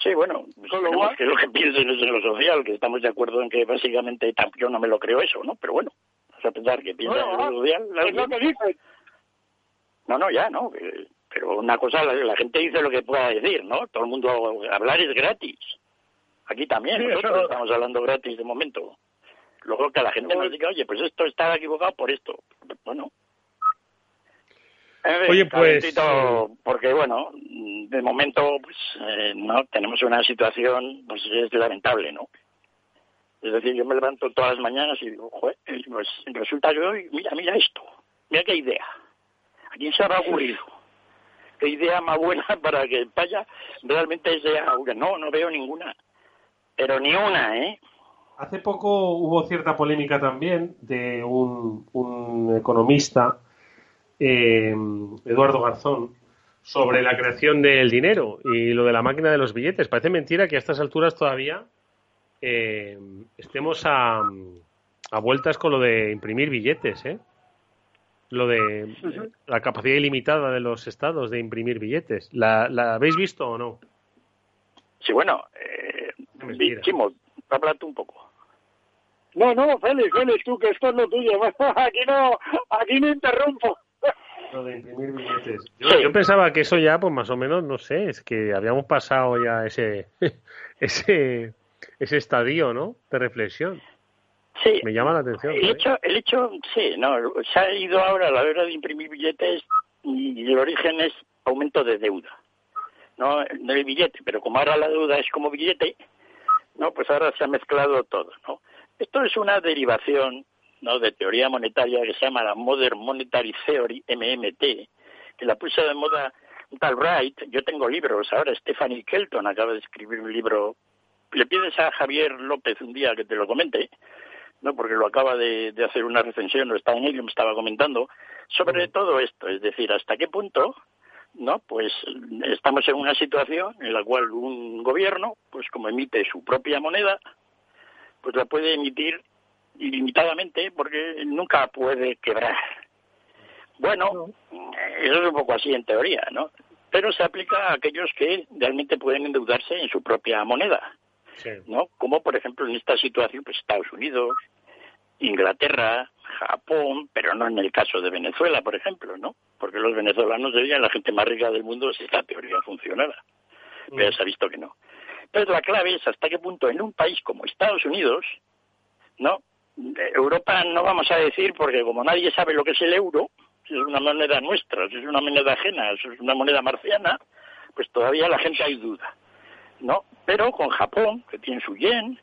[SPEAKER 9] Sí, bueno, lo que lo que piensen es en lo social, que estamos de acuerdo en que básicamente yo no me lo creo eso, ¿no? Pero bueno, vamos a pensar que piensan en lo social.
[SPEAKER 10] Es lo que dicen.
[SPEAKER 9] No, no, ya, ¿no? Pero una cosa, la, gente dice lo que pueda decir, ¿no? Todo el mundo, hablar es gratis. Aquí también, nosotros estamos hablando gratis de momento. Luego que la gente nos diga, oye, pues esto está equivocado por esto. Bueno,
[SPEAKER 8] Oye, pues...
[SPEAKER 9] Porque, bueno, de momento, pues, eh, no tenemos una situación, pues, es lamentable, ¿no? Es decir, yo me levanto todas las mañanas y digo, joder, pues resulta que hoy, mira, mira esto, mira qué idea. ¿A quién se habrá ocurrido? ¿Qué idea más buena para que vaya realmente sea una? No, no veo ninguna. Pero ni una, ¿eh?
[SPEAKER 8] Hace poco hubo cierta polémica también de un, un economista eh, Eduardo Garzón sobre la creación del dinero y lo de la máquina de los billetes. Parece mentira que a estas alturas todavía eh, estemos a, a, vueltas con lo de imprimir billetes, ¿eh? Lo de la capacidad ilimitada de los estados de imprimir billetes. ¿La, habéis visto o no?
[SPEAKER 9] Sí, bueno, eh, Chimo, háblate un poco.
[SPEAKER 10] No, no, Félix, Félix, tú, que esto es lo tuyo. Aquí no, aquí no interrumpo.
[SPEAKER 8] Lo de imprimir billetes. Yo, pensaba que eso ya, pues más o menos, no sé, es que habíamos pasado ya ese, ese, ese estadio, ¿no? De reflexión. Sí. Me llama la atención.
[SPEAKER 9] El, hecho, el hecho, sí, no, se ha ido ahora a la hora de imprimir billetes y el origen es aumento de deuda. No, no el billete, pero como ahora la deuda es como billete, no, pues ahora se ha mezclado todo, ¿no? Esto es una derivación, ¿no? de teoría monetaria que se llama la Modern Monetary Theory, MMT, que la puso de moda tal Wright. Yo tengo libros ahora, Stephanie Kelton acaba de escribir un libro. Le pides a Javier López un día que te lo comente, no porque lo acaba de, hacer una recensión, lo está en ello, me estaba comentando, sobre todo esto, es decir, hasta qué punto, ¿no? Pues estamos en una situación en la cual un gobierno, pues como emite su propia moneda, pues la puede emitir ilimitadamente porque nunca puede quebrar. Bueno, eso es un poco así en teoría, ¿no? Pero se aplica a aquellos que realmente pueden endeudarse en su propia moneda. ¿No? Como por ejemplo en esta situación, pues Estados Unidos, Inglaterra, Japón, pero no en el caso de Venezuela, por ejemplo, ¿no? Porque los venezolanos serían la gente más rica del mundo si esta teoría funcionara. Pero mm. se ha visto que no. Entonces la clave es hasta qué punto en un país como Estados Unidos, ¿no? Europa no vamos a decir porque como nadie sabe lo que es el euro, si es una moneda nuestra, si es una moneda ajena, si es una moneda marciana, pues todavía la gente hay duda. ¿No? Pero con Japón, que tiene su yen,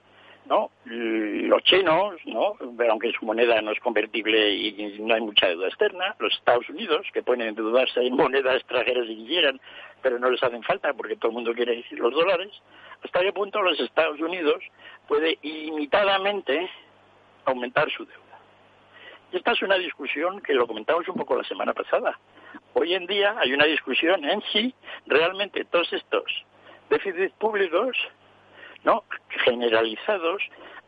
[SPEAKER 9] ¿no? Los chinos, ¿no? Aunque su moneda no es convertible y no hay mucha deuda externa. Los Estados Unidos, que pueden endeudarse en monedas extranjeras si quieran, pero no les hacen falta porque todo el mundo quiere decir los dólares. ¿Hasta qué punto los Estados Unidos puede ilimitadamente aumentar su deuda? Y esta es una discusión que lo comentamos un poco la semana pasada. Hoy en día hay una discusión en si realmente todos estos déficits públicos no generalizados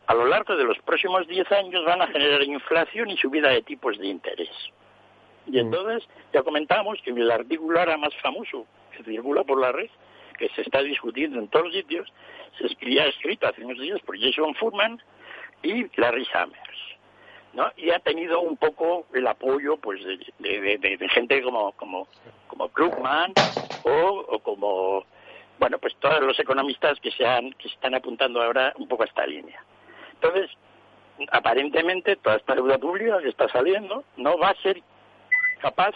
[SPEAKER 9] a lo largo de los próximos 10 años van a generar inflación y subida de tipos de interés. Y mm. entonces ya comentamos que el artículo ahora más famoso que circula por la red, que se está discutiendo en todos los sitios, se escribía escrito hace unos días por Jason Furman y Larry Summers. ¿no? y ha tenido un poco el apoyo pues de, gente como como como Krugman o como bueno, pues todos los economistas que se, han, que están apuntando ahora un poco a esta línea. Entonces, aparentemente toda esta deuda pública que está saliendo no va a ser capaz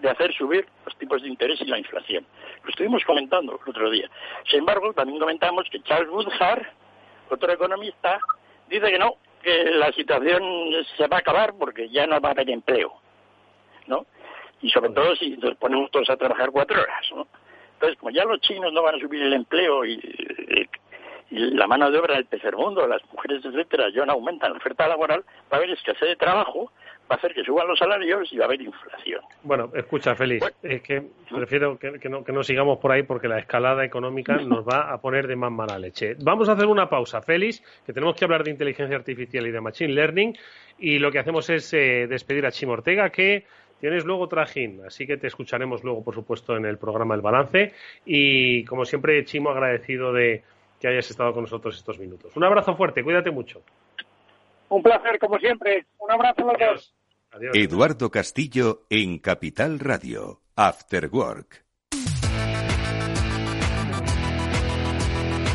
[SPEAKER 9] de hacer subir los tipos de interés y la inflación. Lo estuvimos comentando el otro día. Sin embargo, también comentamos que Charles Woodhart, otro economista, dice que no, que la situación se va a acabar porque ya no va a haber empleo, ¿no? Y sobre todo si nos ponemos todos a trabajar cuatro horas, ¿no? Entonces, como ya los chinos no van a subir el empleo y, la mano de obra del tercer mundo, las mujeres, etcétera, ya no aumentan la oferta laboral, va a haber escasez de trabajo, va a hacer que suban los salarios y va a haber inflación.
[SPEAKER 8] Bueno, escucha, Félix, es que prefiero que, no, que no sigamos por ahí porque la escalada económica nos va a poner de más mala leche. Vamos a hacer una pausa, Félix, que tenemos que hablar de inteligencia artificial y de machine learning, y lo que hacemos es eh, despedir a Chimo Ortega, que Tienes luego trajín, así que te escucharemos luego, por supuesto, en el programa El Balance. Y como siempre, Chimo, agradecido de que hayas estado con nosotros estos minutos. Un abrazo fuerte, cuídate mucho.
[SPEAKER 10] Un placer, como siempre. Un abrazo a los dos.
[SPEAKER 5] Eduardo Castillo en Capital Radio, After Work.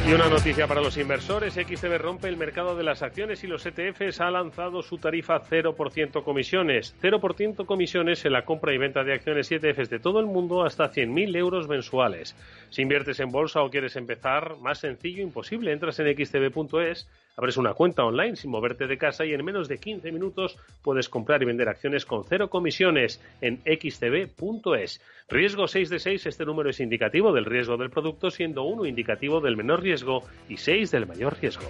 [SPEAKER 8] Y una noticia para los inversores, XTB rompe el mercado de las acciones y los ETFs ha lanzado su tarifa 0% comisiones. 0% comisiones en la compra y venta de acciones y ETFs de todo el mundo hasta 100.000 euros mensuales. Si inviertes en bolsa o quieres empezar, más sencillo imposible. Entras en xtb.es Abres una cuenta online sin moverte de casa y en menos de 15 minutos puedes comprar y vender acciones con cero comisiones en xtb.es. Riesgo 6 de 6, este número es indicativo del riesgo del producto, siendo 1 indicativo del menor riesgo y 6 del mayor riesgo.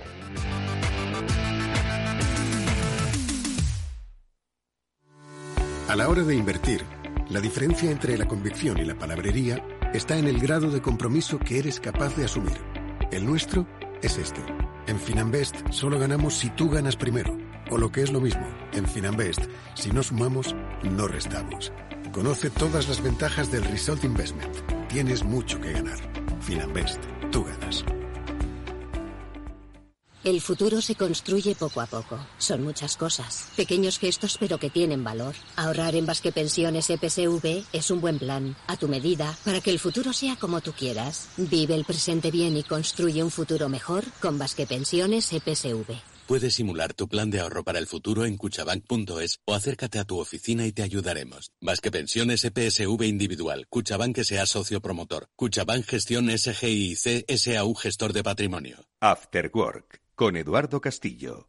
[SPEAKER 11] A la hora de invertir, la diferencia entre la convicción y la palabrería está en el grado de compromiso que eres capaz de asumir. El nuestro es este. En Finanbest solo ganamos si tú ganas primero. O lo que es lo mismo, en Finanbest, si no sumamos, no restamos. Conoce todas las ventajas del Result Investment. Tienes mucho que ganar. Finanbest, tú ganas.
[SPEAKER 12] El futuro se construye poco a poco. Son muchas cosas. Pequeños gestos pero que tienen valor. Ahorrar en Basque Pensiones EPSV es un buen plan, a tu medida, para que el futuro sea como tú quieras. Vive el presente bien y construye un futuro mejor con Basque Pensiones EPSV.
[SPEAKER 13] Puedes simular tu plan de ahorro para el futuro en cuchabank.es o acércate a tu oficina y te ayudaremos. Más que pensiones EPSV individual, Cuchabank sea socio promotor. Cuchabank Gestión SGIC SAU Gestor de Patrimonio.
[SPEAKER 5] After Work con Eduardo Castillo.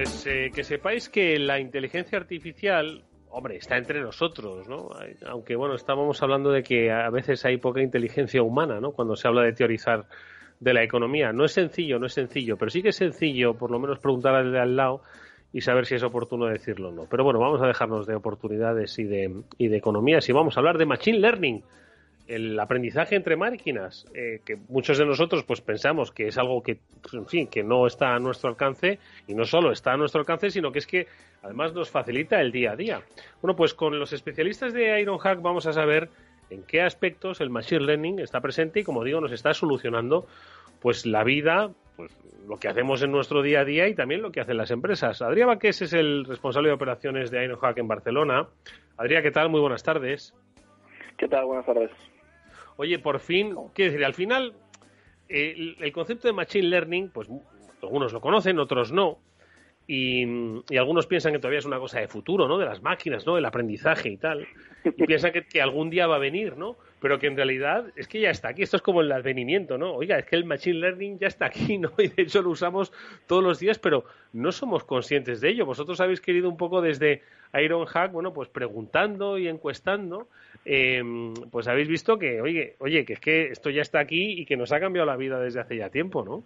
[SPEAKER 8] Pues, eh, que sepáis que la inteligencia artificial, hombre, está entre nosotros, ¿no? Aunque bueno, estábamos hablando de que a veces hay poca inteligencia humana, ¿no? Cuando se habla de teorizar de la economía. No es sencillo, no es sencillo, pero sí que es sencillo, por lo menos preguntar al de al lado y saber si es oportuno decirlo o no. Pero bueno, vamos a dejarnos de oportunidades y de, y de economías y vamos a hablar de Machine Learning el aprendizaje entre máquinas, eh, que muchos de nosotros pues pensamos que es algo que, en fin, que no está a nuestro alcance y no solo está a nuestro alcance, sino que es que además nos facilita el día a día. Bueno, pues con los especialistas de Ironhack vamos a saber en qué aspectos el machine learning está presente y como digo nos está solucionando pues la vida, pues lo que hacemos en nuestro día a día y también lo que hacen las empresas. Adrián Baqués es el responsable de operaciones de Ironhack en Barcelona. Adrián, ¿qué tal? Muy buenas tardes.
[SPEAKER 14] ¿Qué tal? Buenas tardes.
[SPEAKER 8] Oye, por fin, quiero decir, al final, el, concepto de Machine Learning, pues algunos lo conocen, otros no, y, algunos piensan que todavía es una cosa de futuro, ¿no? De las máquinas, ¿no? El aprendizaje y tal. Y piensan que, algún día va a venir, ¿no? Pero que en realidad es que ya está aquí. Esto es como el advenimiento, ¿no? Oiga, es que el Machine Learning ya está aquí, ¿no? Y de hecho lo usamos todos los días, pero no somos conscientes de ello. Vosotros habéis querido un poco desde Ironhack, bueno, pues preguntando y encuestando eh, pues habéis visto que, oye, oye, que es que esto ya está aquí y que nos ha cambiado la vida desde hace ya tiempo, ¿no?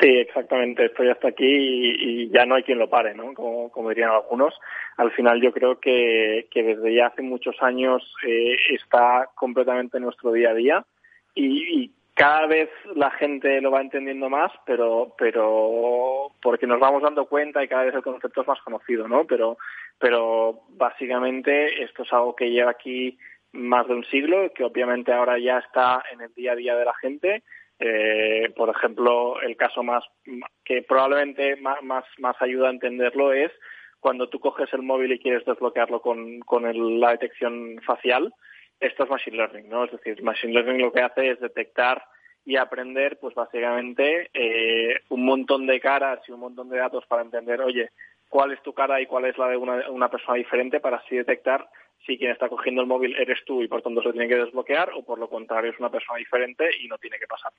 [SPEAKER 14] Sí, exactamente. Esto ya está aquí y, ya no hay quien lo pare, ¿no? Como, como, dirían algunos. Al final yo creo que, que desde ya hace muchos años eh, está completamente en nuestro día a día y, y, cada vez la gente lo va entendiendo más, pero, pero porque nos vamos dando cuenta y cada vez el concepto es más conocido, ¿no? Pero, pero básicamente esto es algo que lleva aquí más de un siglo, que obviamente ahora ya está en el día a día de la gente. Eh, por ejemplo, el caso más que probablemente más, más, más ayuda a entenderlo es cuando tú coges el móvil y quieres desbloquearlo con, con la detección facial esto es Machine Learning, ¿no? Es decir, Machine Learning lo que hace es detectar y aprender, pues básicamente, eh, un montón de caras y un montón de datos para entender, oye, cuál es tu cara y cuál es la de una, una persona diferente para así detectar si quien está cogiendo el móvil eres tú y por tanto se tiene que desbloquear o por lo contrario es una persona diferente y no tiene que pasar.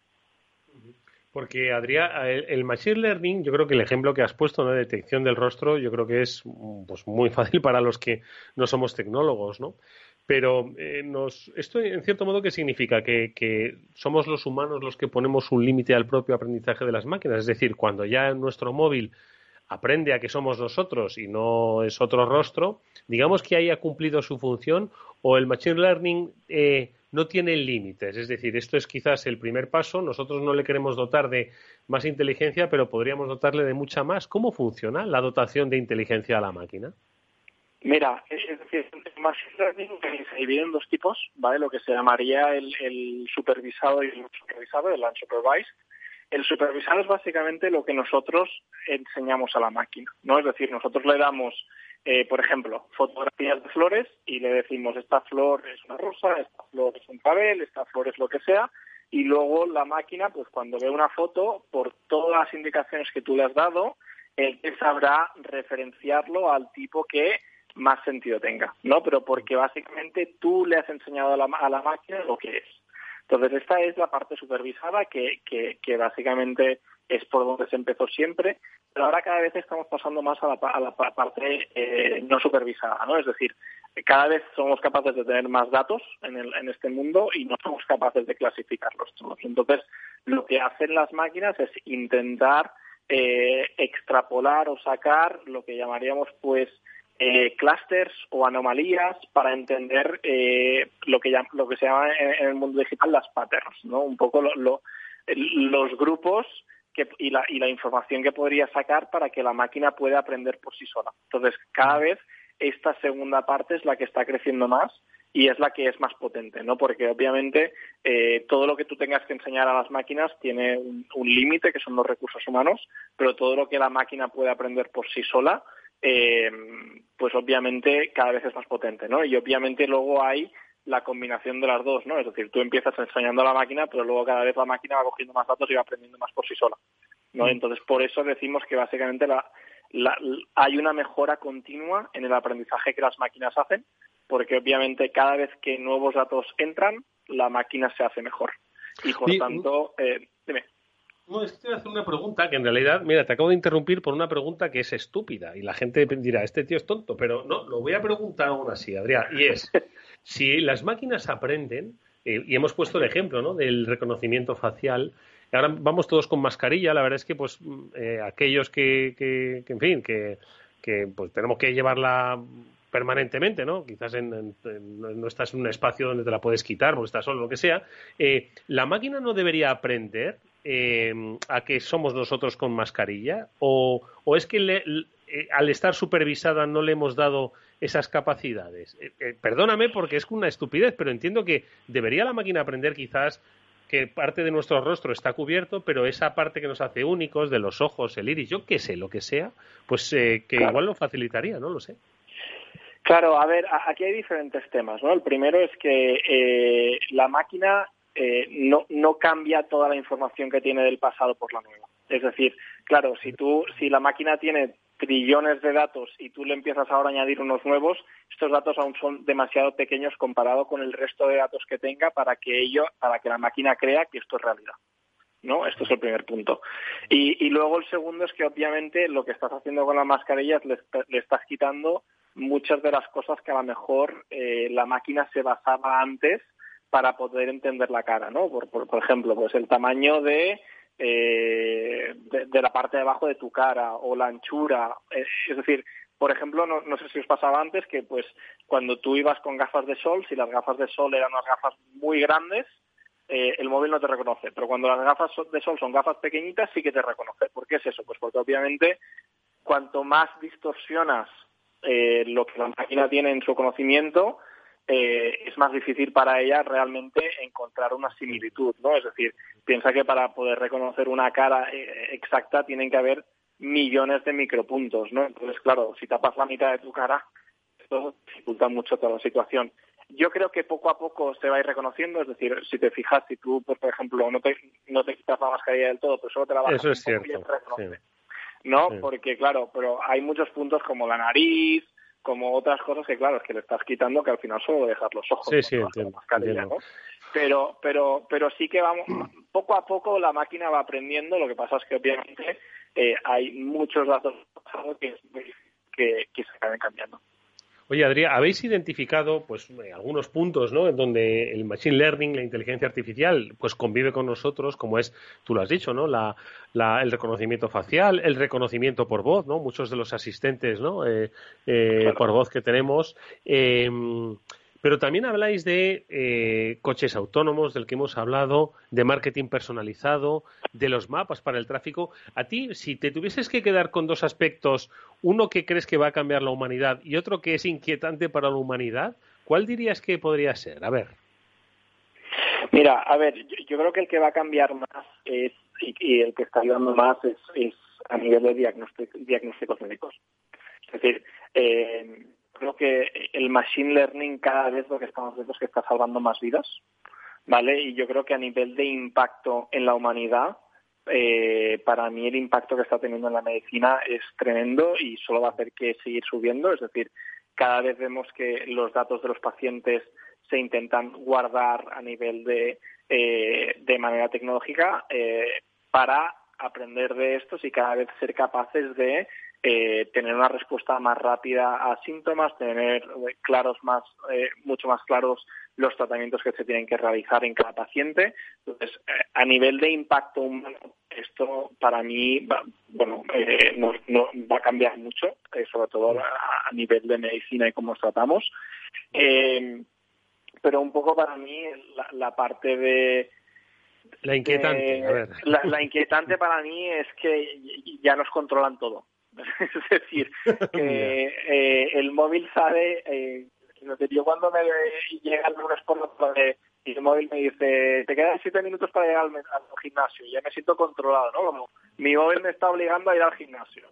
[SPEAKER 8] Porque, Adrián, el, Machine Learning, yo creo que el ejemplo que has puesto de detección del rostro, yo creo que es pues, muy fácil para los que no somos tecnólogos, ¿no? Pero eh, nos, esto, en cierto modo, ¿qué significa? Que, somos los humanos los que ponemos un límite al propio aprendizaje de las máquinas. Es decir, cuando ya nuestro móvil aprende a que somos nosotros y no es otro rostro, digamos que haya cumplido su función o el Machine Learning eh, no tiene límites. Es decir, esto es quizás el primer paso. Nosotros no le queremos dotar de más inteligencia, pero podríamos dotarle de mucha más. ¿Cómo funciona la dotación de inteligencia a la máquina?
[SPEAKER 14] Mira, es decir, el Machine Learning se divide en dos tipos, ¿vale? Lo que se llamaría el, supervisado y el supervisado, el unsupervised. El supervisado es básicamente lo que nosotros enseñamos a la máquina, ¿no? Es decir, nosotros le damos, eh, por ejemplo, fotografías de flores y le decimos esta flor es una rosa, esta flor es un cabel, esta flor es lo que sea, y luego la máquina, pues cuando ve una foto, por todas las indicaciones que tú le has dado, él sabrá referenciarlo al tipo que más sentido tenga, ¿no? Pero porque básicamente tú le has enseñado a la, a la máquina lo que es. Entonces, esta es la parte supervisada que, que, que, básicamente es por donde se empezó siempre, pero ahora cada vez estamos pasando más a la, a la parte eh, no supervisada, ¿no? Es decir, cada vez somos capaces de tener más datos en, el, en este mundo y no somos capaces de clasificarlos todos. Entonces, lo que hacen las máquinas es intentar eh, extrapolar o sacar lo que llamaríamos, pues, eh, clusters o anomalías para entender eh, lo que lo que se llama en, el mundo digital las patterns, ¿no? Un poco los grupos que, y, la, y la información que podría sacar para que la máquina pueda aprender por sí sola. Entonces, cada vez esta segunda parte es la que está creciendo más y es la que es más potente, ¿no? Porque obviamente eh, todo lo que tú tengas que enseñar a las máquinas tiene un, límite, que son los recursos humanos, pero todo lo que la máquina puede aprender por sí sola, eh, pues obviamente cada vez es más potente, ¿no? Y obviamente luego hay la combinación de las dos, ¿no? Es decir, tú empiezas enseñando a la máquina, pero luego cada vez la máquina va cogiendo más datos y va aprendiendo más por sí sola, ¿no? Mm. Entonces, por eso decimos que básicamente la, hay una mejora continua en el aprendizaje que las máquinas hacen, porque obviamente cada vez que nuevos datos entran, la máquina se hace mejor. Y por tanto, eh, dime.
[SPEAKER 8] No, es que te voy a hacer una pregunta que en realidad, mira, te acabo de interrumpir por una pregunta que es estúpida y la gente dirá, este tío es tonto, pero no, lo voy a preguntar aún así, Adrián, y es, si las máquinas aprenden, eh, y hemos puesto el ejemplo ¿no? del reconocimiento facial, ahora vamos todos con mascarilla, la verdad es que pues eh, aquellos que, que, en fin, que, que pues tenemos que llevarla permanentemente, ¿no? Quizás en, no estás en un espacio donde te la puedes quitar porque estás solo, lo que sea. Eh, ¿La máquina no debería aprender eh, a que somos nosotros con mascarilla? ¿O, es que eh, al estar supervisada no le hemos dado esas capacidades? perdóname porque es una estupidez, pero entiendo que debería la máquina aprender quizás que parte de nuestro rostro está cubierto, pero esa parte que nos hace únicos, de los ojos, el iris, yo qué sé, lo que sea, pues que igual lo facilitaría, no lo sé.
[SPEAKER 14] Claro, a ver, aquí hay diferentes temas, ¿no? El primero es que eh, la máquina eh, no, no cambia toda la información que tiene del pasado por la nueva. Es decir, claro, si tú, si la máquina tiene trillones de datos y tú le empiezas ahora a añadir unos nuevos, estos datos aún son demasiado pequeños comparado con el resto de datos que tenga para que ello, para que la máquina crea que esto es realidad. ¿no? Esto es el primer punto. Y, y, luego el segundo es que obviamente lo que estás haciendo con las mascarillas le, le estás quitando muchas de las cosas que a lo mejor eh, la máquina se basaba antes para poder entender la cara, ¿no? Por, por, ejemplo, pues el tamaño de, eh, de, la parte de abajo de tu cara o la anchura. Es, decir, por ejemplo, no, no, sé si os pasaba antes que pues cuando tú ibas con gafas de sol, si las gafas de sol eran unas gafas muy grandes, eh, el móvil no te reconoce. Pero cuando las gafas de sol son gafas pequeñitas, sí que te reconoce. ¿Por qué es eso? Pues porque obviamente cuanto más distorsionas eh, lo que la máquina tiene en su conocimiento, eh, es más difícil para ella realmente encontrar una similitud, ¿no? Es decir, piensa que para poder reconocer una cara eh, exacta tienen que haber millones de micropuntos, ¿no? Entonces, claro, si tapas la mitad de tu cara, esto dificulta mucho toda la situación. Yo creo que poco a poco se va a ir reconociendo, es decir, si te fijas, si tú, por ejemplo, no te, no te quitas la mascarilla del todo, pero solo te la bajas
[SPEAKER 8] Eso es cierto.
[SPEAKER 14] ¿No? Porque, claro, pero hay muchos puntos como la nariz, como otras cosas que, claro, es que le estás quitando que al final solo dejar los ojos.
[SPEAKER 8] Sí, sí, entiendo,
[SPEAKER 14] Pero, pero, pero sí que vamos, poco a poco la máquina va aprendiendo, lo que pasa es que obviamente eh, hay muchos datos que, que, que se acaben cambiando.
[SPEAKER 8] Oye, Adrián, habéis identificado pues eh, algunos puntos, ¿no? En donde el machine learning, la inteligencia artificial, pues convive con nosotros, como es, tú lo has dicho, ¿no? La, el reconocimiento facial, el reconocimiento por voz, ¿no? Muchos de los asistentes, ¿no? Eh, eh, por voz que tenemos. Pero también habláis de eh, coches autónomos, del que hemos hablado, de marketing personalizado, de los mapas para el tráfico. A ti, si te tuvieses que quedar con dos aspectos, uno que crees que va a cambiar la humanidad y otro que es inquietante para la humanidad, ¿cuál dirías que podría ser? A ver.
[SPEAKER 14] Mira, a ver, yo, creo que el que va a cambiar más es, y, el que está ayudando más es, a nivel de diagnósticos médicos. Es decir, eh, creo que el machine learning cada vez lo que estamos viendo es que está salvando más vidas, ¿vale? Y yo creo que a nivel de impacto en la humanidad, eh, para mí el impacto que está teniendo en la medicina es tremendo y solo va a hacer que seguir subiendo. Es decir, cada vez vemos que los datos de los pacientes se intentan guardar a nivel de, eh, de manera tecnológica eh, para aprender de estos y cada vez ser capaces de eh, tener una respuesta más rápida a síntomas, tener eh, claros más, eh, mucho más claros los tratamientos que se tienen que realizar en cada paciente. Entonces, eh, a nivel de impacto humano, esto para mí, va, bueno, no, no, va a cambiar mucho, sobre todo a, nivel de medicina y cómo tratamos. pero un poco para mí la, la parte de
[SPEAKER 8] la inquietante, a ver.
[SPEAKER 14] la, inquietante para mí es que ya nos controlan todo. es decir, que eh, el móvil sabe eh, yo cuando me llega el lunes por la tarde y el móvil me dice, te quedan siete minutos para llegar al, gimnasio, y ya me siento controlado, ¿no? Como mi móvil me está obligando a ir al gimnasio.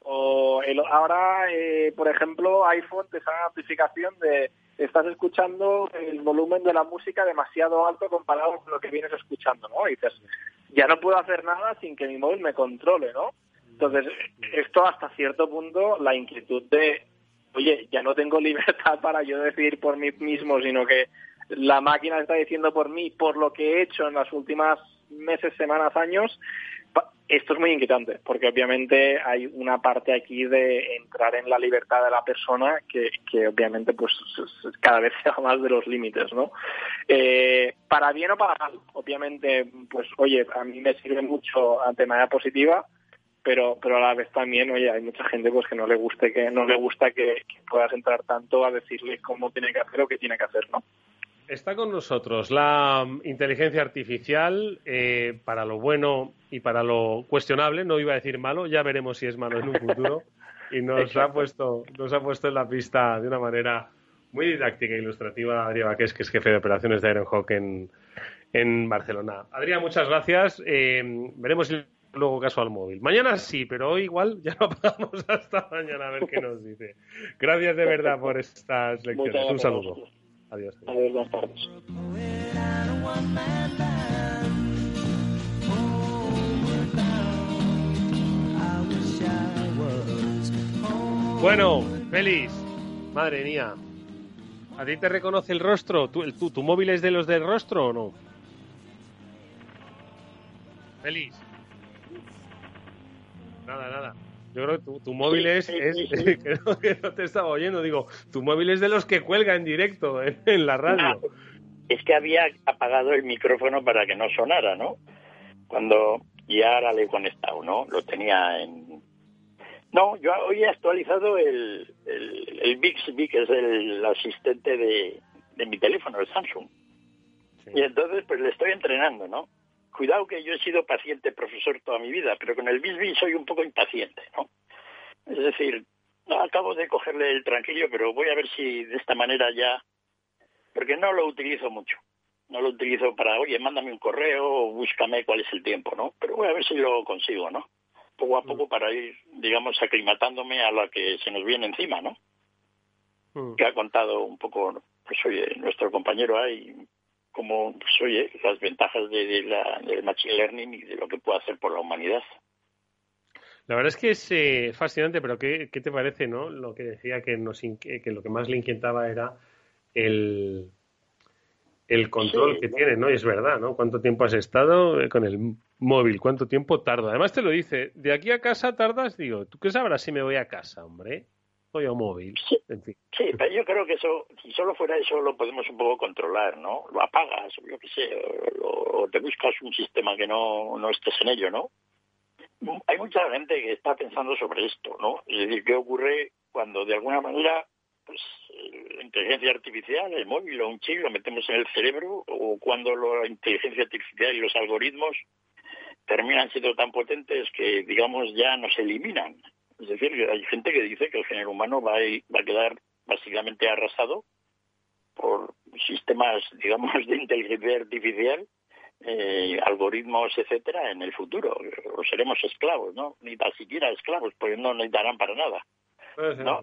[SPEAKER 14] O ahora, eh, por ejemplo, iPhone te sale una notificación de estás escuchando el volumen de la música demasiado alto comparado con lo que vienes escuchando, ¿no? Y dices, ya no puedo hacer nada sin que mi móvil me controle, ¿no? Entonces, esto hasta cierto punto, la inquietud de, oye, ya no tengo libertad para yo decidir por mí mismo, sino que la máquina está diciendo por mí, por lo que he hecho en las últimas meses, semanas, años, esto es muy inquietante, porque obviamente hay una parte aquí de entrar en la libertad de la persona que, que obviamente pues cada vez se va más de los límites, ¿no? Eh, para bien o para mal, obviamente, pues oye, a mí me sirve mucho de manera positiva, pero pero a la vez también, oye, hay mucha gente pues que no le guste que no le gusta que, que puedas entrar tanto a decirle cómo tiene que hacer o qué tiene que hacer, ¿no?
[SPEAKER 8] Está con nosotros la inteligencia artificial eh, para lo bueno y para lo cuestionable, no iba a decir malo, ya veremos si es malo en un futuro. Y nos ha puesto, nos ha puesto en la pista de una manera muy didáctica e ilustrativa Adrián Baqués, que es jefe de operaciones de Ironhawk en, en Barcelona. Adrián, muchas gracias. Eh, veremos si luego caso al móvil. Mañana sí, pero hoy igual ya lo apagamos hasta mañana a ver qué nos dice. Gracias de verdad por estas lecciones. Un saludo. Adiós.
[SPEAKER 14] Adiós, buenas tardes.
[SPEAKER 8] Bueno, feliz. Madre mía. ¿A ti te reconoce el rostro? ¿Tu, el, tu, tu móvil es de los del rostro o no? Feliz. Nada, nada. Yo creo que tu, móvil es, que, no, te estaba oyendo, digo, tu móvil es de los que cuelga en directo en, la radio.
[SPEAKER 9] es que había apagado el micrófono para que no sonara, ¿no? Cuando ya ahora le he conectado, ¿no? Lo tenía en... No, yo hoy he actualizado el, el, Bixby, que es el asistente de, de mi teléfono, el Samsung. Y entonces, pues le estoy entrenando, ¿no? Cuidado que yo he sido paciente profesor toda mi vida, pero con el Bisbee soy un poco impaciente, ¿no? Es decir, acabo de cogerle el tranquilo, pero voy a ver si de esta manera ya, porque no lo utilizo mucho. No lo utilizo para, oye, mándame un correo o búscame cuál es el tiempo, ¿no? Pero voy a ver si lo consigo, ¿no? Poco a mm. poco para ir, digamos, aclimatándome a la que se nos viene encima, ¿no? Mm. Que ha contado un poco, pues oye, nuestro compañero ahí, como pues, oye, las ventajas de, la, del Machine Learning y de lo que puede hacer por la humanidad.
[SPEAKER 8] La verdad es que es eh, fascinante, pero ¿qué, ¿qué, te parece, no? Lo que decía que, nos, que lo que más le inquietaba era el, el control que tiene, ¿no? Y es verdad, ¿no? ¿Cuánto tiempo has estado eh, con el móvil? ¿Cuánto tiempo tarda? Además te lo dice, de aquí a casa tardas, digo, ¿tú qué sabrás si me voy a casa, hombre? O móvil.
[SPEAKER 9] Sí, pero yo creo que eso, si solo fuera eso, lo podemos un poco controlar, ¿no? Lo apagas, yo qué sé, o, te buscas un sistema que no, no estés en ello, ¿no? Hay mucha gente que está pensando sobre esto, ¿no? Es decir, ¿qué ocurre cuando de alguna manera pues la inteligencia artificial, el móvil o un chip lo metemos en el cerebro o cuando la inteligencia artificial y los algoritmos terminan siendo tan potentes que digamos ya nos eliminan es decir, hay gente que dice que el género humano va a, va a quedar básicamente arrasado por sistemas, digamos, de inteligencia artificial, eh, algoritmos, etcétera, en el futuro. O seremos esclavos, ¿no? Ni tan siquiera esclavos, porque no necesitarán para nada. ¿no?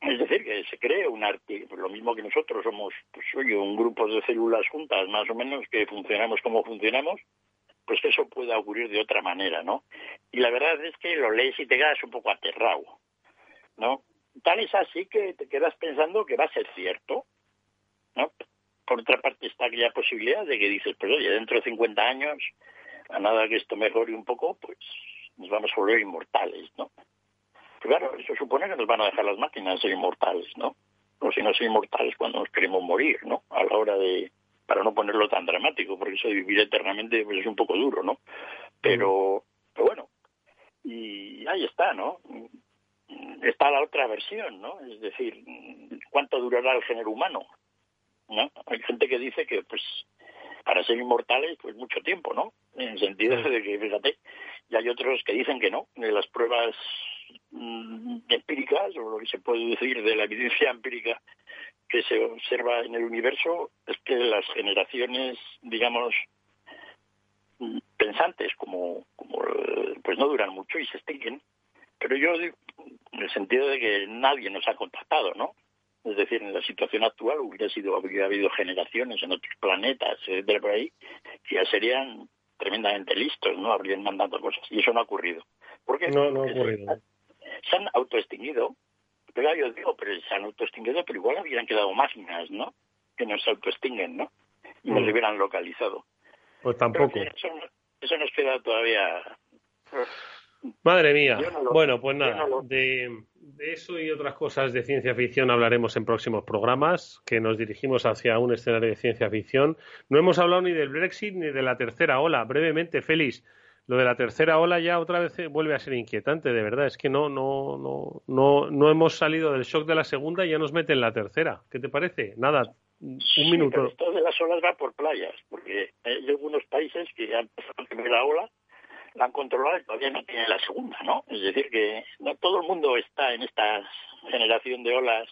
[SPEAKER 9] Es decir, que se cree un arte, lo mismo que nosotros somos, pues oye, un grupo de células juntas, más o menos, que funcionamos como funcionamos, pues que eso pueda ocurrir de otra manera, ¿no? Y la verdad es que lo lees y te quedas un poco aterrado, ¿no? Tal es así que te quedas pensando que va a ser cierto, ¿no? Por otra parte está aquella posibilidad de que dices, pues oye, dentro de 50 años, a nada que esto mejore un poco, pues nos vamos a volver inmortales, ¿no? Pero claro, eso supone que nos van a dejar las máquinas ser inmortales, ¿no? O si no ser inmortales cuando nos queremos morir, ¿no? A la hora de, para no ponerlo tan dramático, porque eso de vivir eternamente pues es un poco duro, ¿no? Pero, pero bueno, y ahí está, ¿no? Está la otra versión, ¿no? Es decir, ¿cuánto durará el género humano? ¿No? Hay gente que dice que, pues, para ser inmortales, pues mucho tiempo, ¿no? En el sentido de que, fíjate, y hay otros que dicen que no, de las pruebas mm, empíricas, o lo que se puede decir de la evidencia empírica que se observa en el universo es que las generaciones, digamos, pensantes, como, como pues no duran mucho y se extinguen. Pero yo digo, en el sentido de que nadie nos ha contactado, ¿no? Es decir, en la situación actual hubiera sido hubiera habido generaciones en otros planetas, etcétera, por ahí, que ya serían tremendamente listos, ¿no? Habrían mandado cosas. Y eso no ha ocurrido. Porque
[SPEAKER 8] no, no ha ocurrido.
[SPEAKER 9] Se han autoextinguido. Pero yo digo, pero se han autoextinguido, pero igual habrían quedado máquinas, ¿no? Que nos autoextinguen, ¿no? Y nos
[SPEAKER 8] Mm.
[SPEAKER 9] hubieran localizado.
[SPEAKER 8] Pues tampoco.
[SPEAKER 9] Eso, eso nos queda todavía.
[SPEAKER 8] Madre mía.
[SPEAKER 9] No lo-
[SPEAKER 8] bueno, pues nada,
[SPEAKER 9] no lo-
[SPEAKER 8] de, de eso y otras cosas de ciencia ficción hablaremos en próximos programas, que nos dirigimos hacia un escenario de ciencia ficción. No hemos hablado ni del Brexit ni de la tercera ola. Brevemente, Félix, lo de la tercera ola ya otra vez vuelve a ser inquietante, de verdad. Es que no, no, no, no, no hemos salido del shock de la segunda y ya nos meten la tercera. ¿Qué te parece? Nada, un
[SPEAKER 9] Sí,
[SPEAKER 8] minuto.
[SPEAKER 9] pero esto de las olas va por playas, porque hay algunos países que ya empezado la primera ola, la han controlado y todavía no tienen la segunda, ¿no? Es decir, que no todo el mundo está en esta generación de olas,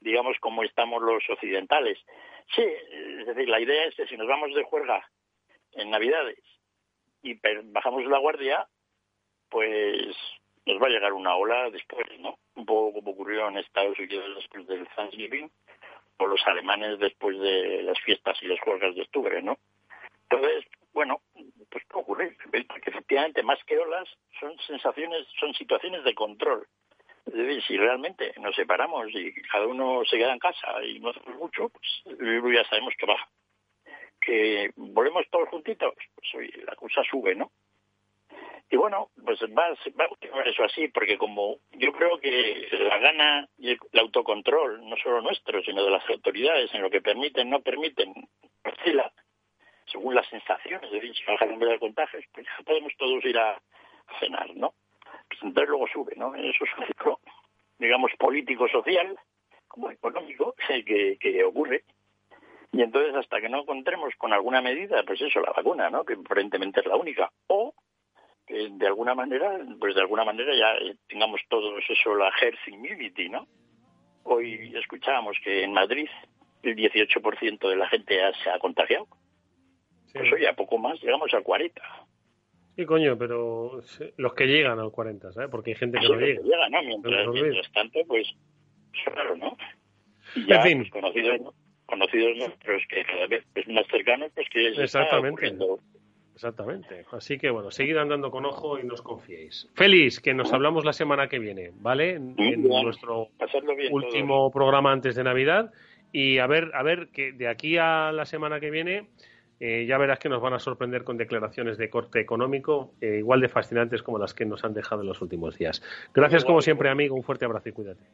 [SPEAKER 9] digamos, como estamos los occidentales. Sí, es decir, la idea es que si nos vamos de juerga en Navidades y bajamos la guardia, pues nos va a llegar una ola después, ¿no? Un poco como ocurrió en Estados Unidos después del Thanksgiving o los alemanes después de las fiestas y las juergas de octubre, ¿no? Entonces, bueno, pues ¿qué ocurre? Porque efectivamente más que olas son sensaciones, son situaciones de control. Es decir, si realmente nos separamos y cada uno se queda en casa y no hacemos mucho, pues ya sabemos que baja. Que volvemos todos juntitos, pues la cosa sube, ¿no? Y bueno, pues va, va a continuar eso así, porque como yo creo que la gana y el, autocontrol, no solo nuestro, sino de las autoridades, en lo que permiten, no permiten, oscila, según las sensaciones, es decir, si baja el número de contagios, pues podemos todos ir a, cenar, ¿no? Pues entonces luego sube, ¿no? Eso es un digamos, político-social, como económico, que, que ocurre. Y entonces, hasta que no encontremos con alguna medida, pues eso, la vacuna, ¿no? Que aparentemente es la única. O que de alguna manera, pues de alguna manera ya eh, tengamos todos eso, la herd immunity, ¿no? Hoy escuchábamos que en Madrid el 18% de la gente ya se ha contagiado. Pues hoy a poco más llegamos al 40.
[SPEAKER 8] Sí, coño, pero sí, los que llegan al 40, ¿sabes? Porque hay gente que no
[SPEAKER 9] que
[SPEAKER 8] llega.
[SPEAKER 9] llega, ¿no?
[SPEAKER 8] No
[SPEAKER 9] Mientras, mientras tanto, pues, es raro, ¿no? Y ya,
[SPEAKER 8] En fin.
[SPEAKER 9] pues, conocidos, conocidos nuestros que cada vez es más cercanos, pues que está
[SPEAKER 8] Exactamente.
[SPEAKER 9] ocurriendo.
[SPEAKER 8] Exactamente. Así que bueno, seguid andando con ojo y no os confiéis. Félix, que nos hablamos la semana que viene, ¿vale? En, nuestro
[SPEAKER 9] bien
[SPEAKER 8] último programa antes de Navidad. Y a ver, a ver, que de aquí a la semana que viene eh, ya verás que nos van a sorprender con declaraciones de corte económico eh, igual de fascinantes como las que nos han dejado en los últimos días. Gracias como siempre, amigo. Un fuerte abrazo y cuídate.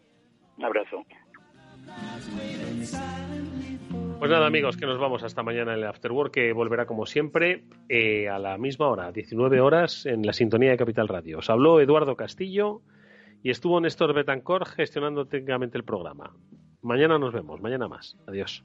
[SPEAKER 9] Un abrazo.
[SPEAKER 8] Pues nada, amigos, que nos vamos hasta mañana en el Afterwork, que volverá como siempre eh, a la misma hora, 19 horas, en la sintonía de Capital Radio. Os habló Eduardo Castillo y estuvo Néstor Betancourt gestionando técnicamente el programa. Mañana nos vemos, mañana más. Adiós.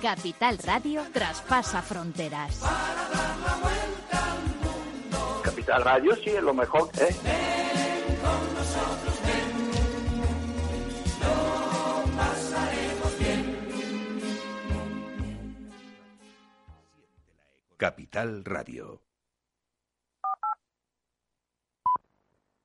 [SPEAKER 6] Capital Radio traspasa fronteras.
[SPEAKER 15] Capital Radio sí es lo mejor, ¿eh?
[SPEAKER 5] Capital Radio.